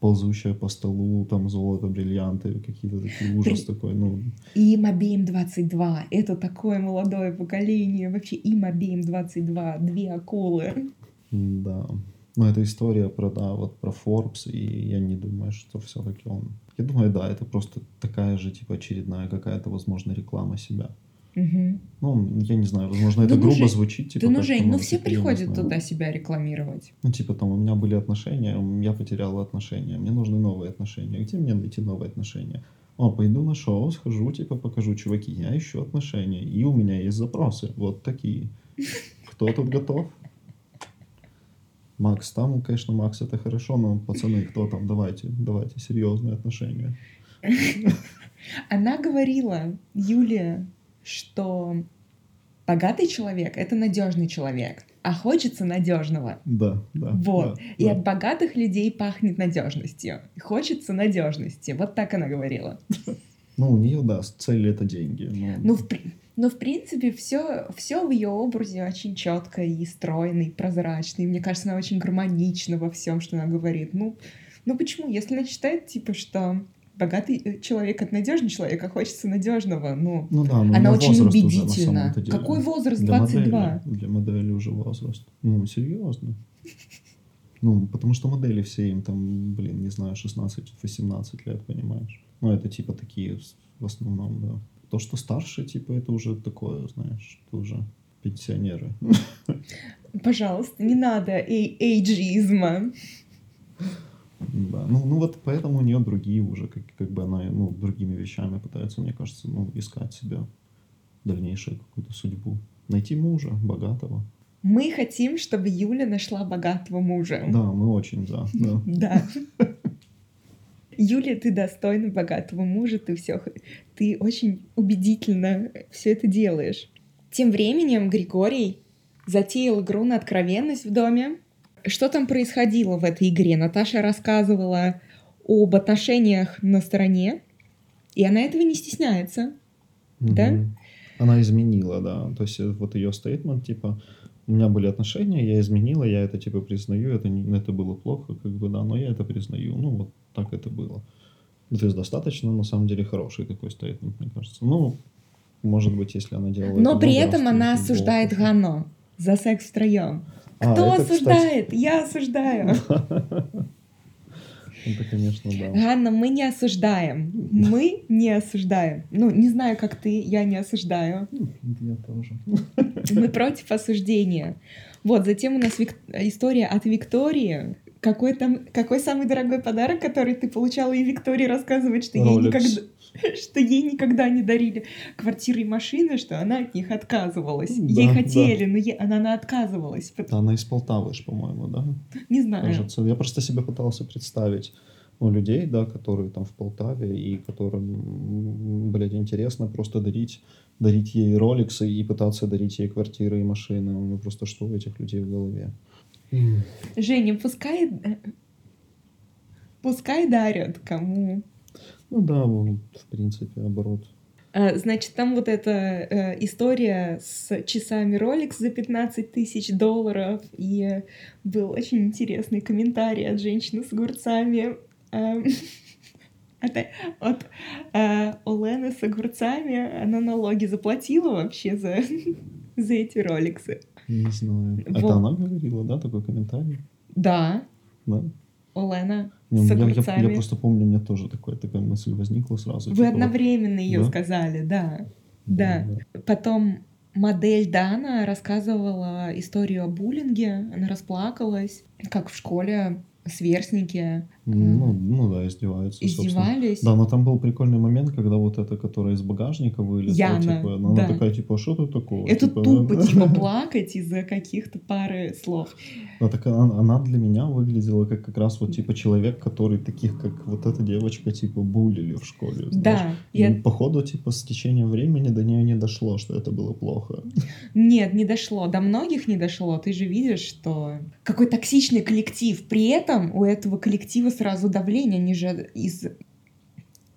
ползущая по столу, там золото, бриллианты, какие-то такие ужас При- такой, ну, И им обеим 22. Это такое молодое поколение. Вообще им обеим 22. Две акулы. да. Но это история про, да, вот про Forbes, и я не думаю, что все-таки он... Я думаю, да, это просто такая же, типа, очередная какая-то, возможно, реклама себя. Мгм. Ну, я не знаю, возможно, это ну, грубо Жень, звучит, типа... да ну, Жень, ну все приходят туда себя рекламировать. Ну, типа, там, у меня были отношения, я потерял отношения, мне нужны новые отношения. Где мне найти новые отношения? О, пойду на шоу, схожу, типа, покажу, чуваки, я ищу отношения, и у меня есть запросы, вот такие. Кто тут готов? Макс, там, конечно, Макс, это хорошо, но, пацаны, кто там, давайте, давайте, серьезные отношения. Она говорила, Юлия, что богатый человек — это надежный человек, а хочется надежного. Да, да. Вот. да, И да. от богатых людей пахнет надежностью. Хочется надежности. Вот так она говорила. Ну, у нее, да, цель это деньги. но- Ну, в, при- ну, в принципе, все, все в ее образе очень четко и стройно, и прозрачно. И мне кажется, она очень гармонична во всем, что она говорит. Ну, ну почему? Если она считает, типа, что богатый э, человек от надежный человек, а хочется надежного, ну, Ну да, но она очень уже убедительна. деле. Какой возраст? Для 22. модели, для модели уже возраст. Ну, серьезно. Ну, потому что модели все им там, блин, не знаю, 16-18 лет, понимаешь? Ну, это типа такие в основном, да. То, что старше, типа, это уже такое, знаешь, это уже пенсионеры. Пожалуйста, не надо эй- эйджизма. Да, ну, ну вот поэтому у нее другие уже, как, как бы она, ну, другими вещами пытается, мне кажется, ну, искать себе дальнейшую какую-то судьбу. Найти мужа, богатого. Мы хотим, чтобы Юля нашла богатого мужа. Да, мы очень за, да. Да. Юлия, ты достойна богатого мужа, ты все, ты очень убедительно все это делаешь. Тем временем Григорий затеял игру на откровенность в доме. Что там происходило в этой игре? Наташа рассказывала об отношениях на стороне, и она этого не стесняется. Да? Мгм. Она изменила, да. То есть вот ее стейтмент, типа, у меня были отношения, я изменила, я это, типа, признаю, это, не, это было плохо, как бы, да, но я это признаю. Ну, вот так это было. То есть достаточно, на самом деле, хороший такой стейтмент, мне кажется. Ну, может быть, если она делала Но это при этом раз, она это осуждает плохо. Ганно за секс втроем. А, Кто это, кстати, осуждает? Я осуждаю. Это, конечно, да. Ганна, мы не осуждаем. Мы не осуждаем. Ну, не знаю, как ты, я не осуждаю. Я тоже. Мы против осуждения. Вот, затем у нас Вик- история от Виктории. Какой там, какой самый дорогой подарок, который ты получала, и Виктория рассказывает, что ей Rolex. никогда, что ей никогда не дарили квартиры и машины, что она от них отказывалась. Да, ей да. хотели, но е- она, она отказывалась. Она из Полтавы, ж, по-моему, да? Не знаю. кажется. Я просто себе пытался представить ну, людей, да, которые там в Полтаве и которым, блядь, интересно просто дарить, дарить ей роликсы и пытаться дарить ей квартиры и машины. Ну, просто что у этих людей в голове? Женя, пускай... э, Пускай дарят кому. Ну да, в принципе, оборот. А, Значит, там вот эта э, история с часами Rolex за 15 тысяч долларов, и был очень интересный комментарий от женщины с огурцами. эм, От, от э, Олены с огурцами. Она налоги заплатила вообще за, за эти роликсы. Не знаю. Вот. Это она говорила, да, такой комментарий? Да, Да? Олена Не, с я, я- я просто помню, у меня тоже такая, такая мысль возникла сразу. Вы типа, одновременно ее да? сказали, да. Да. Потом модель Дана рассказывала историю о буллинге. Она расплакалась, как в школе сверстники Ну, ну да, издеваются, собственно. издевались. Да, но там был прикольный момент, когда вот эта, которая из багажника вылезла, Яна, типа, ну, да. она такая, типа, что тут такого? Это Типа, тупо, да. типа, плакать из-за каких-то пары слов. Ну, так она, она для меня выглядела как как раз вот, типа, человек, который таких, как вот эта девочка, типа, булили в школе, знаешь. Да, И я... походу, типа, с течением времени до нее не дошло, что это было плохо. Нет, не дошло. До многих не дошло. Ты же видишь, что какой токсичный коллектив. При этом у этого коллектива сразу давление. Они же из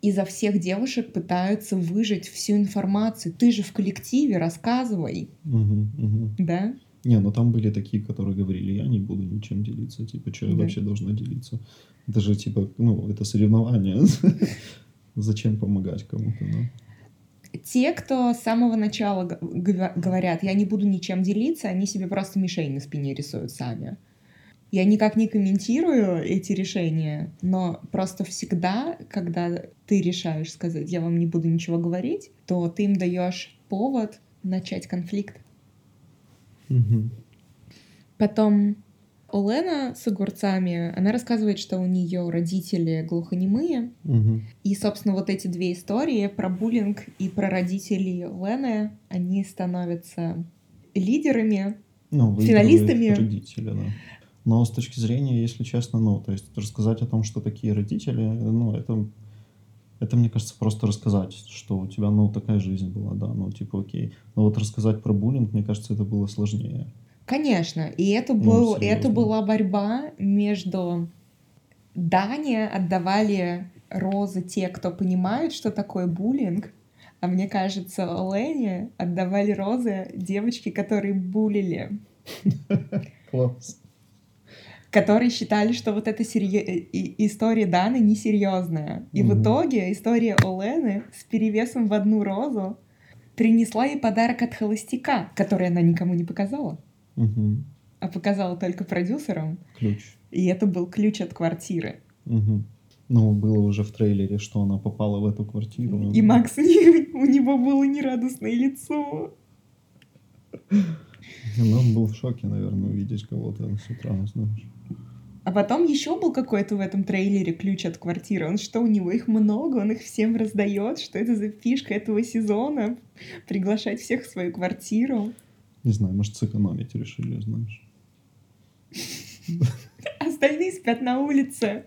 изо всех девушек пытаются выжать всю информацию. Ты же в коллективе, рассказывай. Мгм, мгм. Да? Не, ну там были такие, которые говорили, я не буду ничем делиться, типа, что я Да. вообще должна делиться? Это же, типа, ну, это соревнование. Зачем помогать кому-то, да? Те, кто с самого начала говорят, я не буду ничем делиться, они себе просто мишень на спине рисуют сами. Я никак не комментирую эти решения, но просто всегда, когда ты решаешь сказать, я вам не буду ничего говорить, то ты им даешь повод начать конфликт. Мгм. Потом Олена с огурцами, она рассказывает, что у нее родители глухонемые, Мгм. И, собственно, вот эти две истории про буллинг и про родителей Лены, они становятся лидерами. Ну, Финалистами. родители, да. Но с точки зрения, если честно, ну, то есть рассказать о том, что такие родители, ну, это, это, мне кажется, просто рассказать, что у тебя, ну, такая жизнь была, да, ну, типа, окей. Но вот рассказать про буллинг, мне кажется, это было сложнее. Конечно, и это, Ну, был, серьезно. это была борьба между Дане отдавали розы те, кто понимают, что такое буллинг, а мне кажется, Лене отдавали розы девочки, которые булили. Класс. Которые считали, что вот эта серьё- и- история Даны несерьезная. И в Мгм. итоге история Олены с перевесом в одну розу принесла ей подарок от холостяка, который она никому не показала, Мгм. а показала только продюсерам. Ключ. И это был ключ от квартиры. Мгм. Ну, было уже в трейлере, что она попала в эту квартиру. И Макс, у него было нерадостное лицо. Он был в шоке, наверное, увидеть кого-то с утра, знаешь. А потом еще был какой-то в этом трейлере ключ от квартиры. Он что, у него их много, он их всем раздает? Что это за фишка этого сезона? Приглашать всех в свою квартиру. Не знаю, может, сэкономить решили, знаешь. Остальные спят на улице.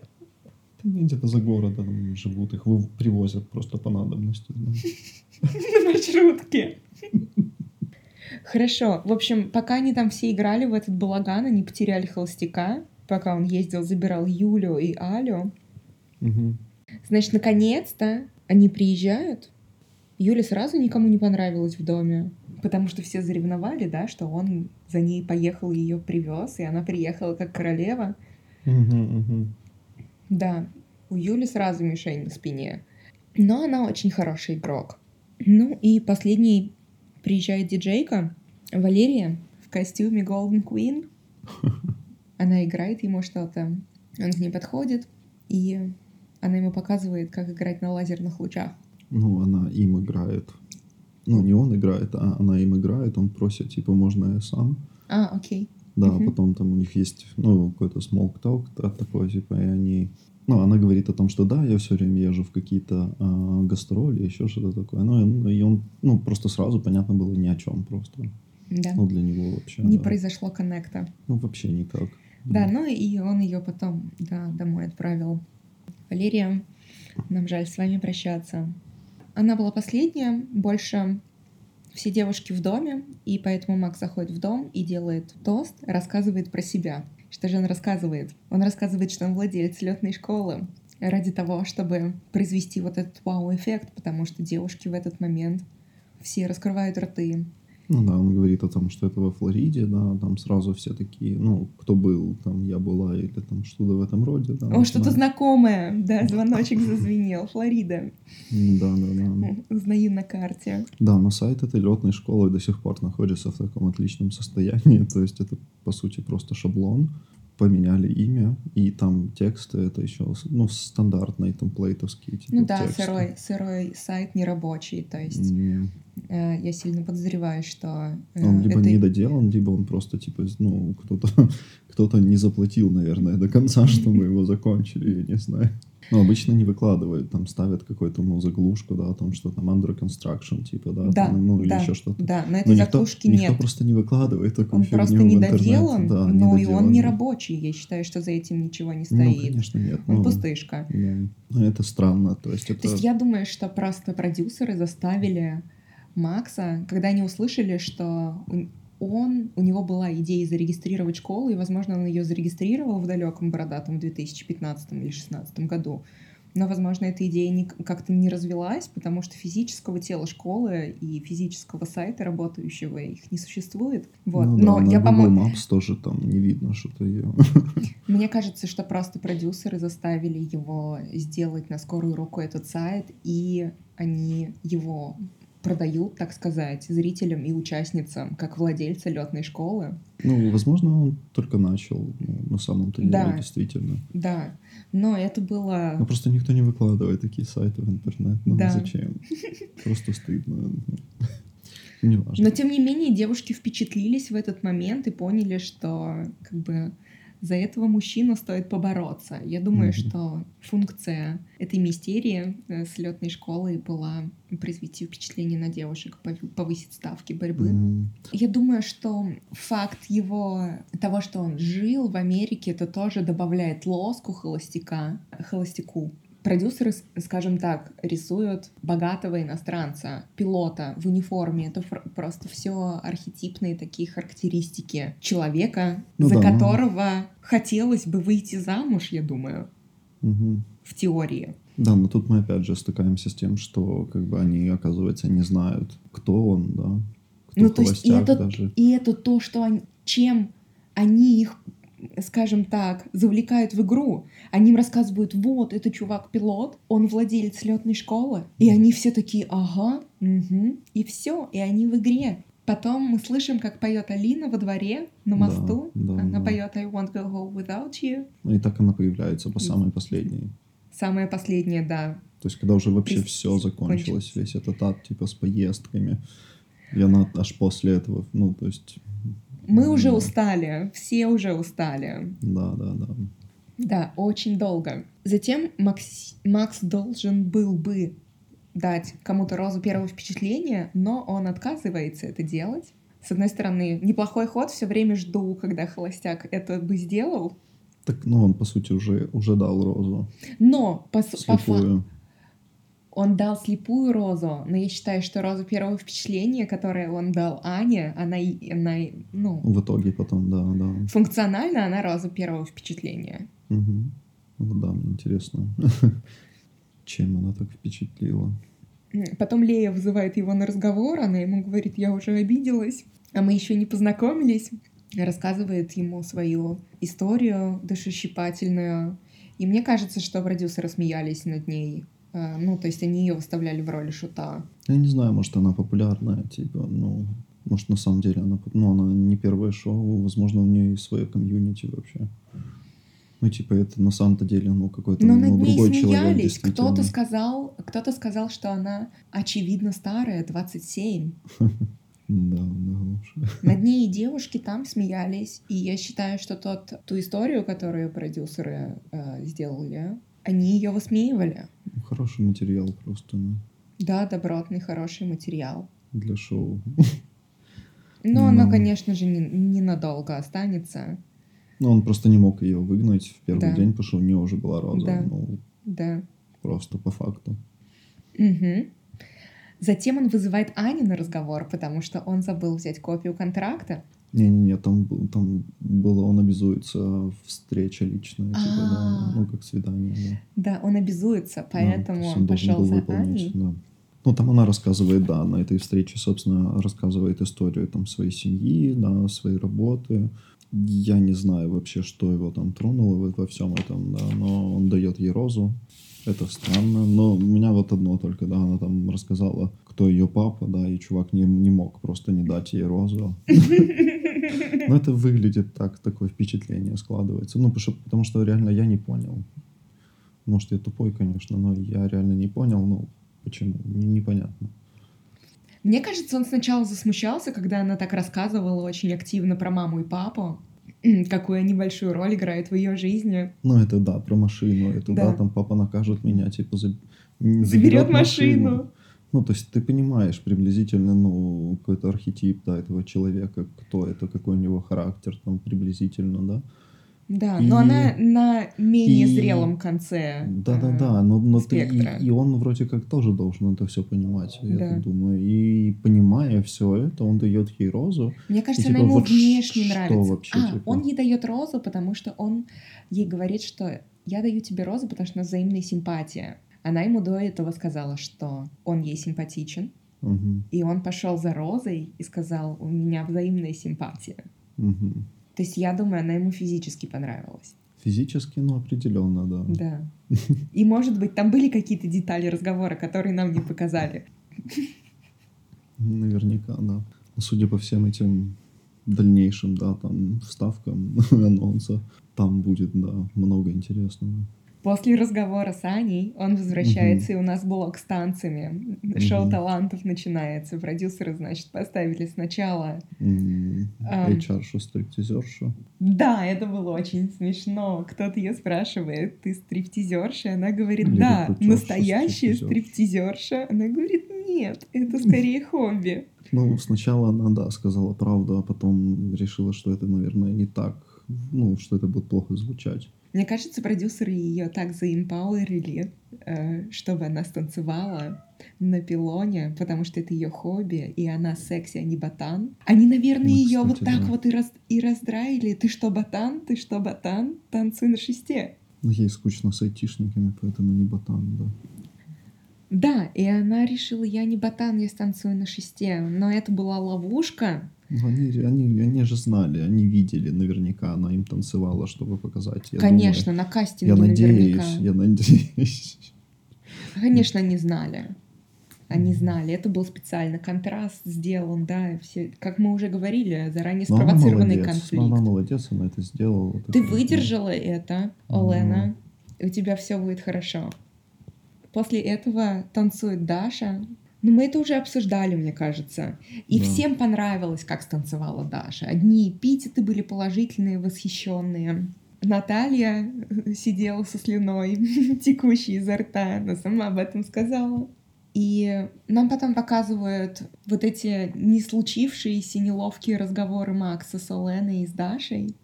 Где-то за городом живут, их привозят просто по надобности, на маршрутке. Хорошо. В общем, пока они там все играли в этот балаган, они потеряли холостяка, пока он ездил, забирал Юлю и Алю. Мгм. Значит, наконец-то они приезжают. Юля сразу никому не понравилась в доме, потому что все заревновали, да, что он за ней поехал ее привез, и она приехала как королева. Мгм, мгм. Да, у Юли сразу мишень на спине. Но она очень хороший игрок. Ну и последний приезжает диджейка Валерия в костюме Golden Queen. Она играет ему что-то. Он к ней подходит, и она ему показывает, как играть на лазерных лучах. Ну, она им играет. Ну, не он играет, а она им играет. Он просит, типа, можно я сам? А, окей. Да, Мгм. потом там у них есть, ну, какой-то да, такой, типа, и они... Ну, она говорит о том, что да, я все время езжу в какие-то а, гастроли, еще что-то такое. Ну, и, он, ну, просто сразу понятно было ни о чем просто. Да. Ну, для него вообще. Не да. произошло коннекта. Ну, вообще никак. Да, ну и он ее потом да, домой отправил. Валерия, нам жаль с вами прощаться. Она была последняя, больше все девушки в доме, и поэтому Макс заходит в дом и делает тост, рассказывает про себя. Что же он рассказывает? Он рассказывает, что он владелец летной школы ради того, чтобы произвести вот этот вау-эффект, потому что девушки в этот момент все раскрывают рты, Ну да, он говорит о том, что это во Флориде, да, там сразу все такие, ну, кто был, там, я была, или там что-то в этом роде, да. О, что-то знакомое. Да, звоночек зазвенел. Флорида. Да, да, да. Узнаю на карте. Да, но сайт этой летной школы до сих пор находится в таком отличном состоянии, то есть это, по сути, просто шаблон, поменяли имя, и там тексты, это еще, ну, стандартные темплейтовские, типа, Ну да, тексты. сырой, сырой сайт нерабочий. То есть М, э, я сильно подозреваю, что э, Он либо это- не доделан, либо он просто, типа, ну, кто-то кто-то не заплатил, наверное, до конца, чтобы его закончили, я не знаю. Но обычно не выкладывают, там ставят какую-то, ну, заглушку, да, о том, что там under construction, типа, да, Да, там, ну, или да, еще что-то. Да, на Но этой никто, заглушке никто нет. просто не выкладывает такую Он фигню просто недоделан, Да, но и он недоделан, не рабочий. Я считаю, что за этим ничего не Ну, стоит. конечно, нет. Он ну, пустышка. да. Ну, это странно, то есть это... То есть я думаю, что просто продюсеры заставили Макса, когда они услышали, что он, у него была идея зарегистрировать школу, и, возможно, он ее зарегистрировал в далеком бородатом 2015 или 2016 году, Но, возможно, эта идея не, как-то не развелась, потому что физического тела школы и физического сайта работающего их не существует. Вот. Ну Но да, я, на Google по-моему, Maps тоже там не видно что-то ее. мне кажется, что просто продюсеры заставили его сделать на скорую руку этот сайт, и они его продают, так сказать, зрителям и участницам, как владельца летной школы. Ну, возможно, он только начал, ну, на самом-то деле, Да. действительно. Да, но это было... Ну, просто никто не выкладывает такие сайты в интернет. Ну, Да. зачем? Просто стыдно. Ну, Неважно. Но тем не менее девушки впечатлились в этот момент и поняли, что как бы за этого мужчину стоит побороться. Я думаю, Мгм. что функция этой мистерии э, с летной школы была произвести впечатление на девушек, пов- повысить ставки борьбы. Мгм. Я думаю, что факт его того, что он жил в Америке, это тоже добавляет лоску холостяка, холостяку. Продюсеры, скажем так, рисуют богатого иностранца, пилота в униформе. Это просто все архетипные такие характеристики человека, Ну за да, ну. которого хотелось бы выйти замуж, я думаю, Мгм. в теории. Да, но тут мы опять же стыкаемся с тем, что как бы они, оказывается, не знают, кто он, да, кто Ну, то есть и это, даже. и это то, что они, чем они их, скажем так, завлекают в игру. Они им рассказывают, вот, это чувак-пилот, он владелец летной школы. И они все такие, ага, угу, и все, и они в игре. Потом мы слышим, как поет Алина во дворе на Да, мосту. да, Она да. поет I won't go home without you. Ну, И так она появляется по самой последней. Самое последнее, да. То есть, когда уже вообще Прис- все закончилось, кончилось. весь этот ад, типа, с поездками. И она аж после этого, ну, то есть... Мы уже да. устали, все уже устали. Да, да, да. Да, очень долго. Затем Макс, Макс должен был бы дать кому-то розу первого впечатления, но он отказывается это делать. С одной стороны, неплохой ход, все время жду, когда холостяк это бы сделал. Так, ну, он, по сути, уже, уже дал розу. Но по, по фа-. Он дал слепую розу, но я считаю, что роза первого впечатления, которую он дал Ане, она, она ну, В итоге потом, да, да. функционально она роза первого впечатления. Мгм. Ну да, мне интересно, чем она так впечатлила. Потом Лея вызывает его на разговор, она ему говорит, я уже обиделась, а мы еще не познакомились. Рассказывает ему свою историю душещипательную. И мне кажется, что продюсеры смеялись над ней. А, Ну, то есть они ее выставляли в роли шута. Я не знаю, может, она популярная, типа, ну, может, на самом деле она, ну, она не первое шоу, возможно, у нее и свое комьюнити вообще. Ну, типа, это на самом-то деле, ну, какой-то, Но ну, над ней другой человек, смеялись. действительно. Кто-то сказал, кто-то сказал, что она очевидно старая, 27. Да, да, лучше. Над ней и девушки там смеялись. И я считаю, что тот, ту историю, которую продюсеры э, сделали, они ее высмеивали. Хороший материал просто, ну, Да, добротный, хороший материал. для шоу. Но оно, Ну. конечно же, не- ненадолго останется. Ну, он просто не мог ее выгнать в первый Да. день, потому что у нее уже была роза. Да. Ну, Да. просто по факту. Мгм. Затем он вызывает Аню на разговор, потому что он забыл взять копию контракта. Не-не-не, там, там было, он обязуется встреча личная, типа, да, А. ну, как свидание, да. Он обязуется, поэтому он пошел был за Аней. Ну, там она рассказывает, да, на этой встрече, собственно, рассказывает историю там своей семьи, да, своей работы. Я не знаю вообще, что его там тронуло во всем этом, да, но он дает ей розу. Это странно, но у меня вот одно только, да, она там рассказала, кто ее папа, да, и чувак не, не мог просто не дать ей розу. Но это выглядит так, такое впечатление складывается. Ну, потому что, реально я не понял. Может, я тупой, конечно, но я реально не понял, ну, почему, Не- непонятно. Мне кажется, он сначала засмущался, когда она так рассказывала очень активно про маму и папу, какую они большую роль играют в ее жизни. Ну, это да, про машину, это да, Да. там папа накажет меня, типа, заб- м, Заберет машину. Ну, то есть ты понимаешь приблизительно, ну, какой-то архетип, да, этого человека, кто это, какой у него характер, там, приблизительно, да. Да, И- но она на менее и- зрелом конце. Да-да-да, но, но ты, и, и он вроде как тоже должен это все понимать, я Да. так думаю. И понимая все это, он дает ей розу. Мне кажется, И, она типа, ему вот внешне нравится. вообще, а, типа? он ей дает розу, потому что он ей говорит, что я даю тебе розу, потому что у нас взаимная симпатия. Она ему до этого сказала, что он ей симпатичен, Мгм. и он пошел за розой и сказал, у меня взаимная симпатия. Мгм. То есть я думаю, она ему физически понравилась. Физически, ну, определенно, да. Да. И, может быть, там были какие-то детали разговора, которые нам не показали. Наверняка, да. Но Судя по всем этим дальнейшим, да, там, вставкам анонса, там будет, да, много интересного. После разговора с Аней он возвращается, и у нас блок с танцами. Шоу Мгм. талантов начинается. Продюсеры, значит, поставили сначала... М, Ам. HR-шу. Да, это было очень смешно. Кто-то ее спрашивает, ты стриптизерша? Она говорит, Или да, настоящая стриптизерша. Она говорит, нет, это скорее хобби. Ну, сначала она, да, сказала правду, а потом решила, что это, наверное, не так, ну, что это будет плохо звучать. Мне кажется, продюсеры ее так заэмпауэрили, э, чтобы она станцевала на пилоне, потому что это ее хобби, и она секси, а не ботан. Они, наверное, Ну, ее вот так да. вот и, раз, и раздраили. Ты что, ботан? Ты что, ботан? Танцуй на шесте. Ну, ей скучно с айтишниками, поэтому не ботан, да. Да, и она решила, я не ботан, я станцую на шесте. Но это была ловушка. Ну, Они, они, они же знали, они видели наверняка, она им танцевала, чтобы показать. Я Конечно, на думаю, кастинге я наверняка. надеюсь, я надеюсь. Конечно, они знали. Они знали. Это был специально контраст сделан, да. Все, как мы уже говорили, заранее Но она спровоцированный молодец, конфликт. но она молодец, она это сделала. Ты Так, выдержала это, Олена, и у тебя все будет хорошо. После этого танцует Даша. Но мы это уже обсуждали, мне кажется. И Да. всем понравилось, как станцевала Даша. Одни эпитеты были положительные, восхищенные. Наталья сидела со слюной, текущей изо рта. Она сама об этом сказала. И нам потом показывают вот эти не случившиеся неловкие разговоры Макса с Оленой и с Дашей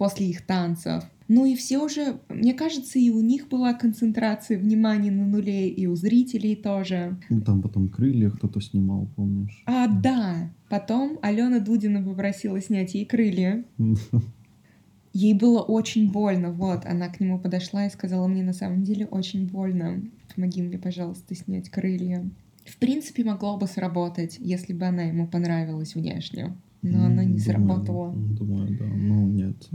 после их танцев. Ну и все уже, мне кажется, и у них была концентрация внимания на нуле, и у зрителей тоже. Ну, Там потом крылья кто-то снимал, помнишь? А, да, потом Алена Дудина попросила снять ей крылья. Ей было очень больно, вот, она к нему подошла и сказала, мне на самом деле очень больно, помоги мне, пожалуйста, снять крылья. В принципе, могло бы сработать, если бы она ему понравилась внешне, но оно не Думаю, сработало. Думаю, да, но нет.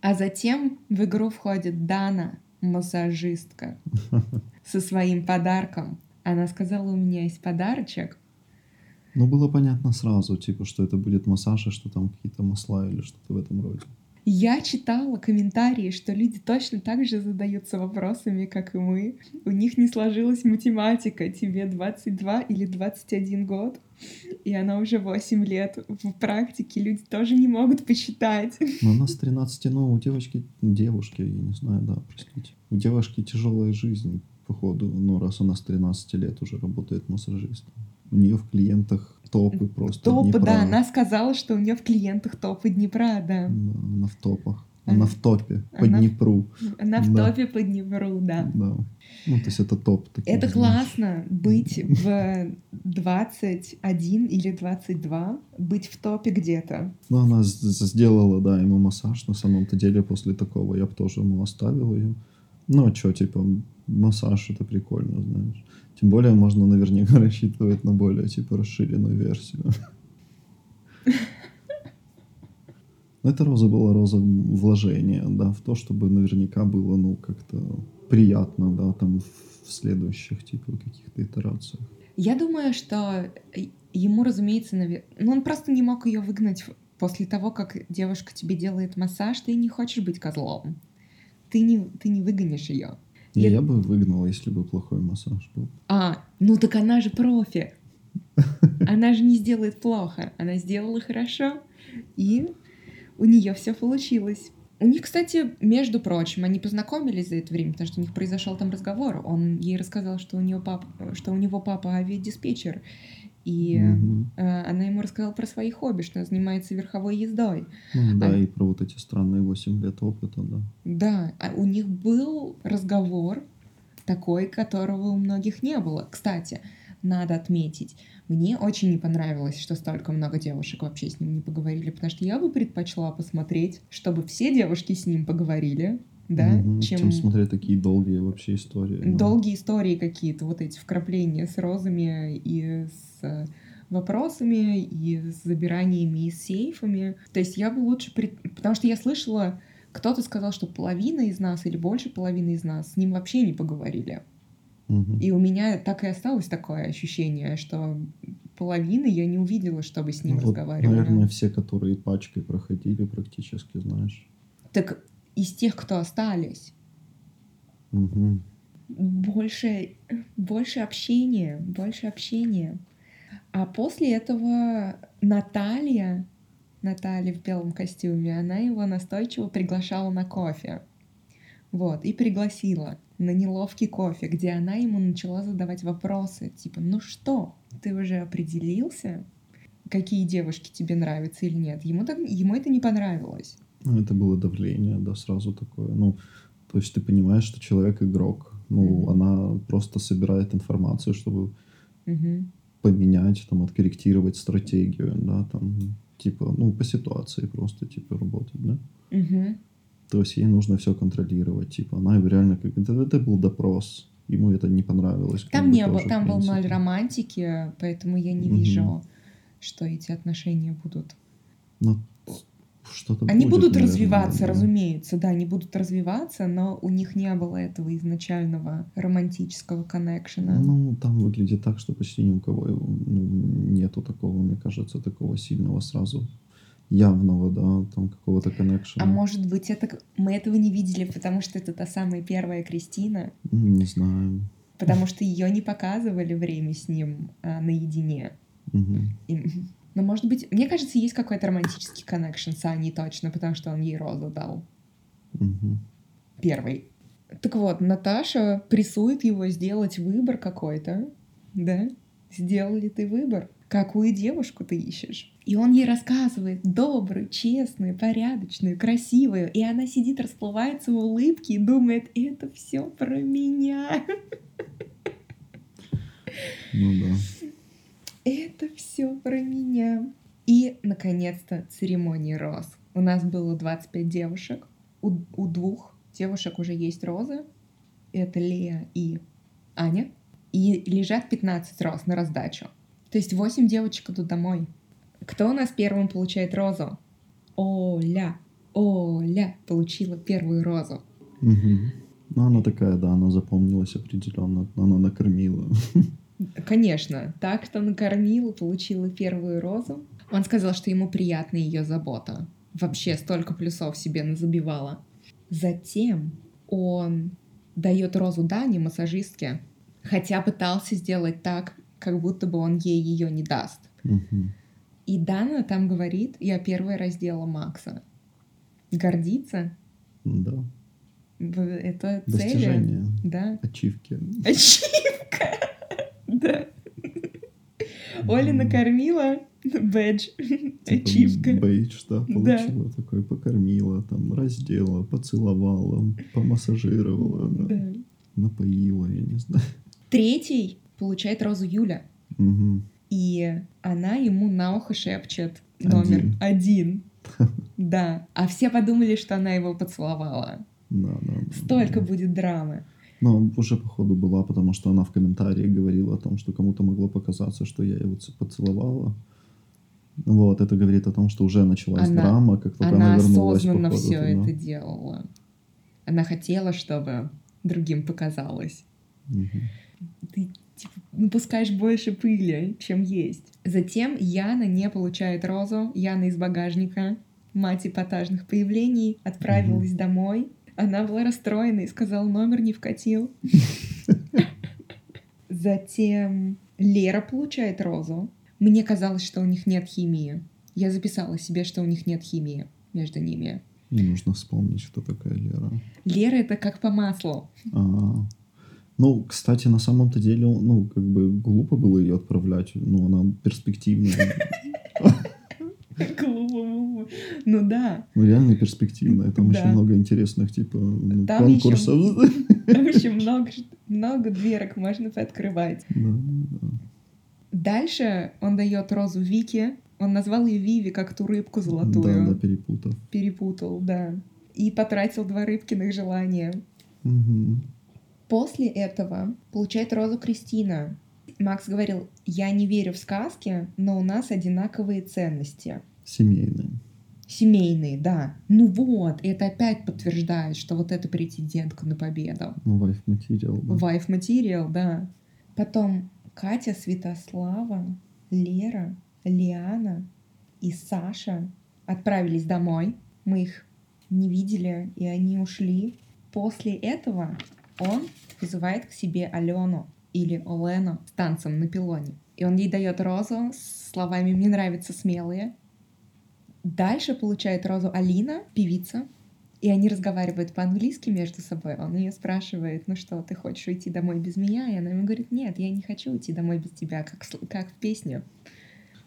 А затем в игру входит Дана, массажистка, со своим подарком. Она сказала, у меня есть подарочек. Ну, было понятно сразу, типа, что это будет массаж, и что там какие-то масла или что-то в этом роде. Я читала комментарии, что люди точно так же задаются вопросами, как и мы. У них не сложилась математика. Тебе 22 или 21 год, и она уже 8 лет. В практике люди тоже не могут посчитать. Но она с 13, ну, у девочки, девушки, я не знаю, да, простите. У девушки тяжелая жизнь, походу, ну, раз она с 13 лет уже работает массажистом. У нее в клиентах топы просто Топы, Днепра. да, она сказала, что у нее в клиентах топы Днепра, да. Она в топах. Она- в топе, по она в- Днепру. Она в Да. топе по Днепру, да. Да. Ну, то есть это топ. такой, Это знаешь. классно быть в 21 или 22, быть в топе где-то. Ну, она сделала, да, ему массаж. На самом-то деле, после такого я бы тоже ему оставил ее. Ну, а что, типа, массаж это прикольно, знаешь. Тем более можно наверняка рассчитывать на более, типа, расширенную версию. Но эта роза была роза вложения, да, в то, чтобы наверняка было, ну, как-то приятно, да, там в следующих, типа, каких-то итерациях. Я думаю, что ему, разумеется, наве- ну он просто не мог ее выгнать после того, как девушка тебе делает массаж, ты не хочешь быть козлом. Ты не, ты не выгонишь ее. Я- я бы выгнал, если бы плохой массаж был. А, ну так она же профи. Она же не сделает плохо. Она сделала хорошо, и у нее все получилось. У них, кстати, между прочим, они познакомились за это время, потому что у них произошел там разговор. Он ей рассказал, что у, нее пап, что у него папа авиадиспетчер. И Мгм. э, она ему рассказала про свои хобби, что она занимается верховой ездой. Ну, да, А- и про вот эти странные 8 лет опыта, да. Да, а у них был разговор такой, которого у многих не было. Кстати, надо отметить, мне очень не понравилось, что столько много девушек вообще с ним не поговорили, потому что я бы предпочла посмотреть, чтобы все девушки с ним поговорили, да, Мгм. чем, Чем смотреть такие долгие вообще истории. долгие истории какие-то, вот эти вкрапления с розами и с вопросами, и с забираниями, и с сейфами. То есть я бы лучше... пред- Потому что я слышала, кто-то сказал, что половина из нас или больше половины из нас с ним вообще не поговорили. И у меня так и осталось такое ощущение, что половины я не увидела, чтобы с ним Ну, разговаривали. Наверное, все, которые пачкой проходили практически, знаешь. Так из тех, кто остались, Мгм. больше, больше общения, больше общения. А после этого Наталья, Наталья в белом костюме, она его настойчиво приглашала на кофе. Вот, и пригласила на неловкий кофе, где она ему начала задавать вопросы, типа, ну что, ты уже определился, какие девушки тебе нравятся или нет? Ему, так, ему это не понравилось. Ну, это было давление, да, сразу такое. Ну, то есть ты понимаешь, что человек игрок. Ну, Мгм. она просто собирает информацию, чтобы Мгм. Поменять, там, откорректировать стратегию, да, там, типа, ну, по ситуации просто, типа, работать, да. Мгм. То есть ей нужно все контролировать, типа, она реально как... Это, это был допрос, ему это не понравилось. Там не было, там был принципе. романтики, поэтому я не Мгм. вижу, что эти отношения будут. Ну, что-то Они будет, будут наверное, развиваться, да. разумеется, да, они будут развиваться, но у них не было этого изначального романтического коннекшена. Ну, там выглядит так, что почти ни у кого ну, нету такого, мне кажется, такого сильного сразу явного, да, там какого-то коннекшена. А может быть, это мы этого не видели, потому что это та самая первая Кристина, Не знаю. потому что ее не показывали время с ним а, наедине. Мгм. И- Но может быть, мне кажется, есть какой-то романтический коннекшн с Аней точно, потому что он ей розу дал. Мгм. Первый. Так вот, Наташа прессует его сделать выбор какой-то, да? Сделал ли ты выбор? Какую девушку ты ищешь? И он ей рассказывает добрую, честную, порядочную, красивую. И она сидит, расплывается в улыбке и думает, это все про меня. Ну да. Это все про меня. И, наконец-то, церемония роз. У нас было 25 девушек. У, у двух девушек уже есть розы. Это Лея и Аня. И лежат 15 роз на раздачу. То есть 8 девочек идут домой. Кто у нас первым получает розу? Оля. Оля получила первую розу. Мгм. Ну, она такая, да, она запомнилась определенно. Она накормила. Конечно, так что накормила, получила первую розу. Он сказал, что ему приятна ее забота. Вообще столько плюсов себе назабивала. Затем он дает розу Дане, массажистке, хотя пытался сделать так, как будто бы он ей ее не даст. И Дана там говорит, я первая раздела Макса. Гордиться? Да. Это цели. Достижение. Да. Ачивки. Ачивка. Да. Оля накормила бэдж. Ачивка. Бейдж, да, Да. получила такой, покормила, там, раздела, поцеловала, помассажировала, да, напоила, я не знаю. Третий получает розу Юля. И она ему на ухо шепчет номер один. Да. А все подумали, что она его поцеловала. Да, да, да, Столько да. будет драмы. Но уже, походу, была, потому что она в комментарии говорила о том, что кому-то могло показаться, что я его поцеловала. Вот, это говорит о том, что уже началась Она- драма, как только Она она, вернулась, осознанно походу, все туда. это делала. Она хотела, чтобы другим показалось. Мгм. ты типа, напускаешь больше пыли, чем есть. Затем Яна не получает розу. Яна из багажника, мать эпатажных появлений, отправилась домой. Она была расстроена и сказала, номер не вкатил. Затем Лера получает розу. Мне казалось, что у них нет химии. Я записала себе, что у них нет химии между ними. Мне нужно вспомнить, кто такая Лера. Лера — это как по маслу. А, Ну, кстати, на самом-то деле, ну, как бы глупо было ее отправлять. Ну, она перспективная. Глупо. Ну да. Ну, реально перспективная. Там Да. очень много интересных, типа, конкурсов. Там еще много, много дверок можно пооткрывать. Да, да, да. Дальше он дает розу Вике. Он назвал ее Виви, как ту рыбку Да, золотую. да, перепутав. Перепутал, да. и потратил два рыбкиных желания. Мгм. После этого получает розу Кристина. Макс говорил, я не верю в сказки, но у нас одинаковые ценности. Семейные. Семейные, да. Ну вот, это опять подтверждает, что вот это претендентка на победу. Ну, wife material, да. Wife Material, да. Потом Катя, Святослава, Лера, Лиана и Саша отправились домой. Мы их не видели, и они ушли. После этого он вызывает к себе Алену или Олену с танцем на пилоне. И он ей дает розу с словами «Мне нравятся смелые». Дальше получает розу Алина, певица, и они разговаривают по-английски между собой. Он ее спрашивает, ну что, ты хочешь уйти домой без меня? И она ему говорит, нет, я не хочу уйти домой без тебя, как, как в песне.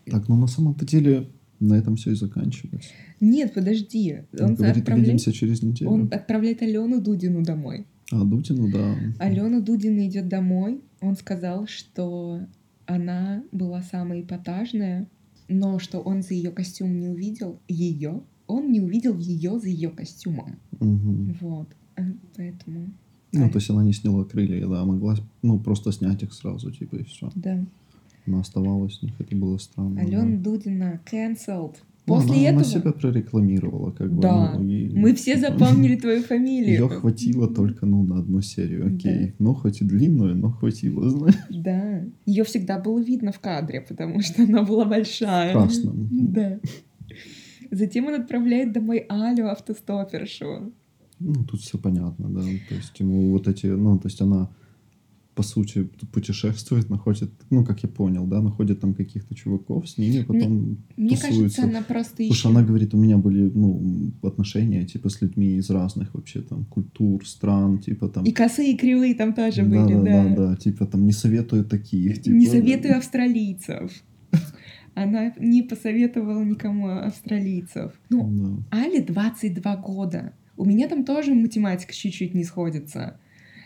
Так, ну на самом-то деле на этом все и заканчивается. Нет, подожди. Он, Он, говорит, отправляет, увидимся через неделю. он отправляет Алену Дудину домой. А, Дутину, да. Алена Дудина идет домой. Он сказал, что она была самая эпатажная, но что он за ее костюм не увидел ее. Он не увидел ее за ее костюмом. Мгм. Вот. Э, Поэтому. Ну, А, то есть она не сняла крылья, да, могла, ну, просто снять их сразу, типа, и все. Да. Она оставалась в них, это было странно. Алена да. Дудина cancelled. Ну, После она, этого она себя прорекламировала, как бы. Да. ну, и, мы все типа, запомнили твою фамилию. Ее хватило только, ну, на одну серию, окей. Да. Ну, хоть и длинную, но хватило, знаешь. Да. Ее всегда было видно в кадре, потому что она была большая. Красным. Да. Затем он отправляет домой Алю, автостопершу. Ну, тут все понятно, да. То есть ему вот эти, ну, то есть она по сути путешествует, находит, ну, как я понял, да, находит там каких-то чуваков, с ними потом Мне тусуется. кажется, она просто Потому еще... что она говорит, у меня были, ну, отношения, типа, с людьми из разных вообще там культур, стран, типа там... И косые, и кривые там тоже были, да, да. да, да, типа там не советую таких, типа, Не да. советую австралийцев. Она не посоветовала никому австралийцев. Ну, Да. Але 22 года. У меня там тоже математика чуть-чуть не сходится.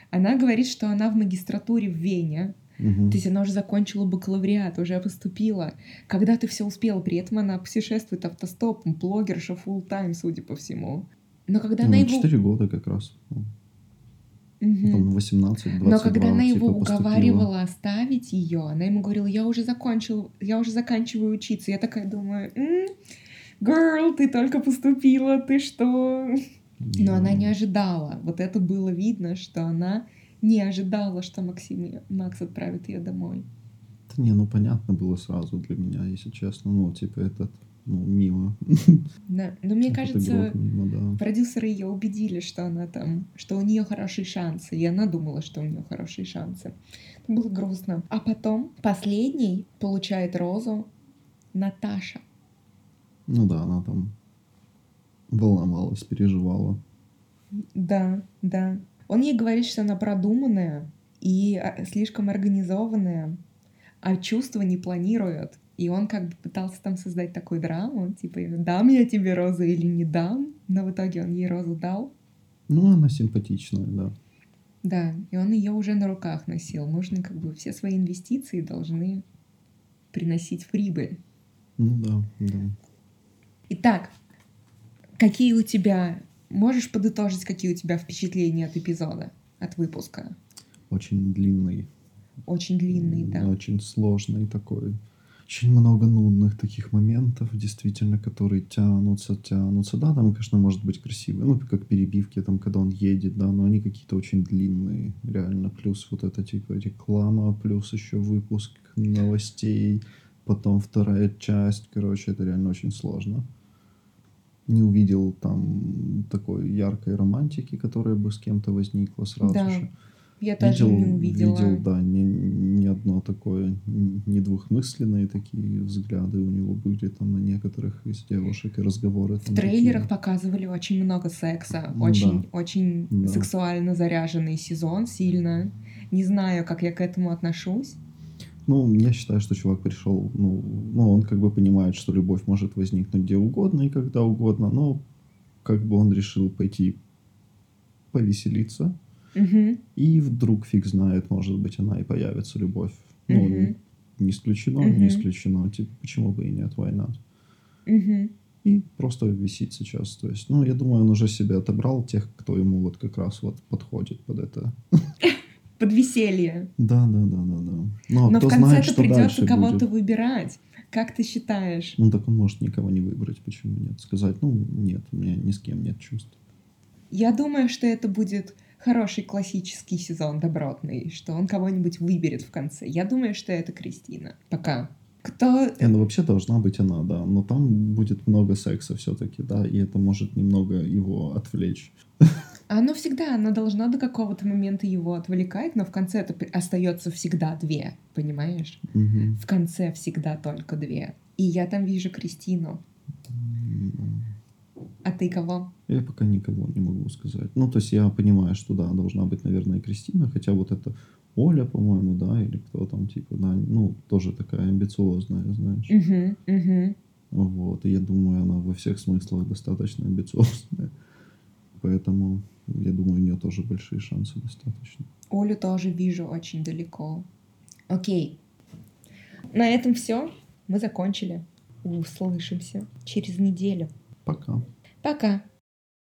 Она говорит, что она в магистратуре в Вене. Мгм. То есть она уже закончила бакалавриат, уже поступила. Когда ты все успела, при этом она путешествует автостопом, блогерша full time, судя по всему. Но когда Ну, она его... 4 года как раз. Там 18 22 Но когда она типа, его поступила. уговаривала оставить ее, она ему говорила, я уже закончил, я уже заканчиваю учиться. Я такая думаю, «М, girl, ты только поступила, ты что? Но она не ожидала. Вот это было видно, что она не ожидала, что Максим, Макс отправит ее домой. Да не, ну понятно было сразу для меня, если честно. Ну, типа, этот, ну, мимо. Да. Но мне Этот кажется, игрок мимо, да. продюсеры ее убедили, что она там, что у нее хорошие шансы, и она думала, что у нее хорошие шансы. Это было грустно. А потом последний получает розу Наташа. Ну да, она там волновалась, переживала. Да, да. Он ей говорит, что она продуманная и а, слишком организованная, а чувства не планирует. И он как бы пытался там создать такую драму, типа, дам я тебе розу или не дам, но в итоге он ей розу дал. Ну, она симпатичная, да. Да, и он ее уже на руках носил. Нужно как бы все свои инвестиции должны приносить прибыль. Ну да, да. Итак, какие у тебя... Можешь подытожить, какие у тебя впечатления от эпизода, от выпуска? Очень длинный. Очень длинный, да. Очень сложный такой. Очень много нудных таких моментов, действительно, которые тянутся, тянутся. Да, там, конечно, может быть красивые, ну, как перебивки, там, когда он едет, да, но они какие-то очень длинные, реально. Плюс вот это, типа, реклама, плюс еще выпуск новостей, потом вторая часть, короче, это реально очень сложно. Не увидел там такой яркой романтики, которая бы с кем-то возникла сразу Да, же. Я тоже не увидела. Видел, да, ни, ни одно такое, ни двухмысленные такие взгляды у него были там на некоторых из девушек и разговоры. В трейлерах такие. показывали очень много секса. Очень, да. очень Да. сексуально заряженный сезон, сильно. Не знаю, как я к этому отношусь. Ну, я считаю, что чувак пришел, ну, ну, он как бы понимает, что любовь может возникнуть где угодно и когда угодно, но как бы он решил пойти повеселиться, Мгм, и вдруг фиг знает, может быть, она и появится любовь. Ну, не исключено, Мгм. не исключено, типа, почему бы и нет, not? мгм. и просто висит сейчас. То есть, ну, я думаю, он уже себе отобрал тех, кто ему вот как раз вот подходит под это. Под веселье. Да, да, да, да, да. Но, Но кто в конце знает, что придется кого-то будет. выбирать. Как ты считаешь? Ну, так он может никого не выбрать, почему нет? Сказать, ну, нет, у меня ни с кем нет чувств. Я думаю, что это будет хороший классический сезон добротный, что он кого-нибудь выберет в конце. Я думаю, что это Кристина. Пока. Кто... Не, ну вообще должна быть она, да. Но там будет много секса все-таки, да, и это может немного его отвлечь. Оно всегда, оно должно до какого-то момента его отвлекать, но в конце это остается всегда две, понимаешь? Мгм. В конце всегда только две. И я там вижу Кристину. А ты кого? Я пока никого не могу сказать. Ну, то есть я понимаю, что да, должна быть, наверное, Кристина, хотя вот это Оля, по-моему, да, или кто там, типа, да, ну, тоже такая амбициозная, знаешь. Угу, угу. Вот, и я думаю, она во всех смыслах достаточно амбициозная. Поэтому, я думаю, у нее тоже большие шансы достаточно. Олю тоже вижу очень далеко. Окей. На этом все. Мы закончили. Услышимся через неделю. Пока. Пока.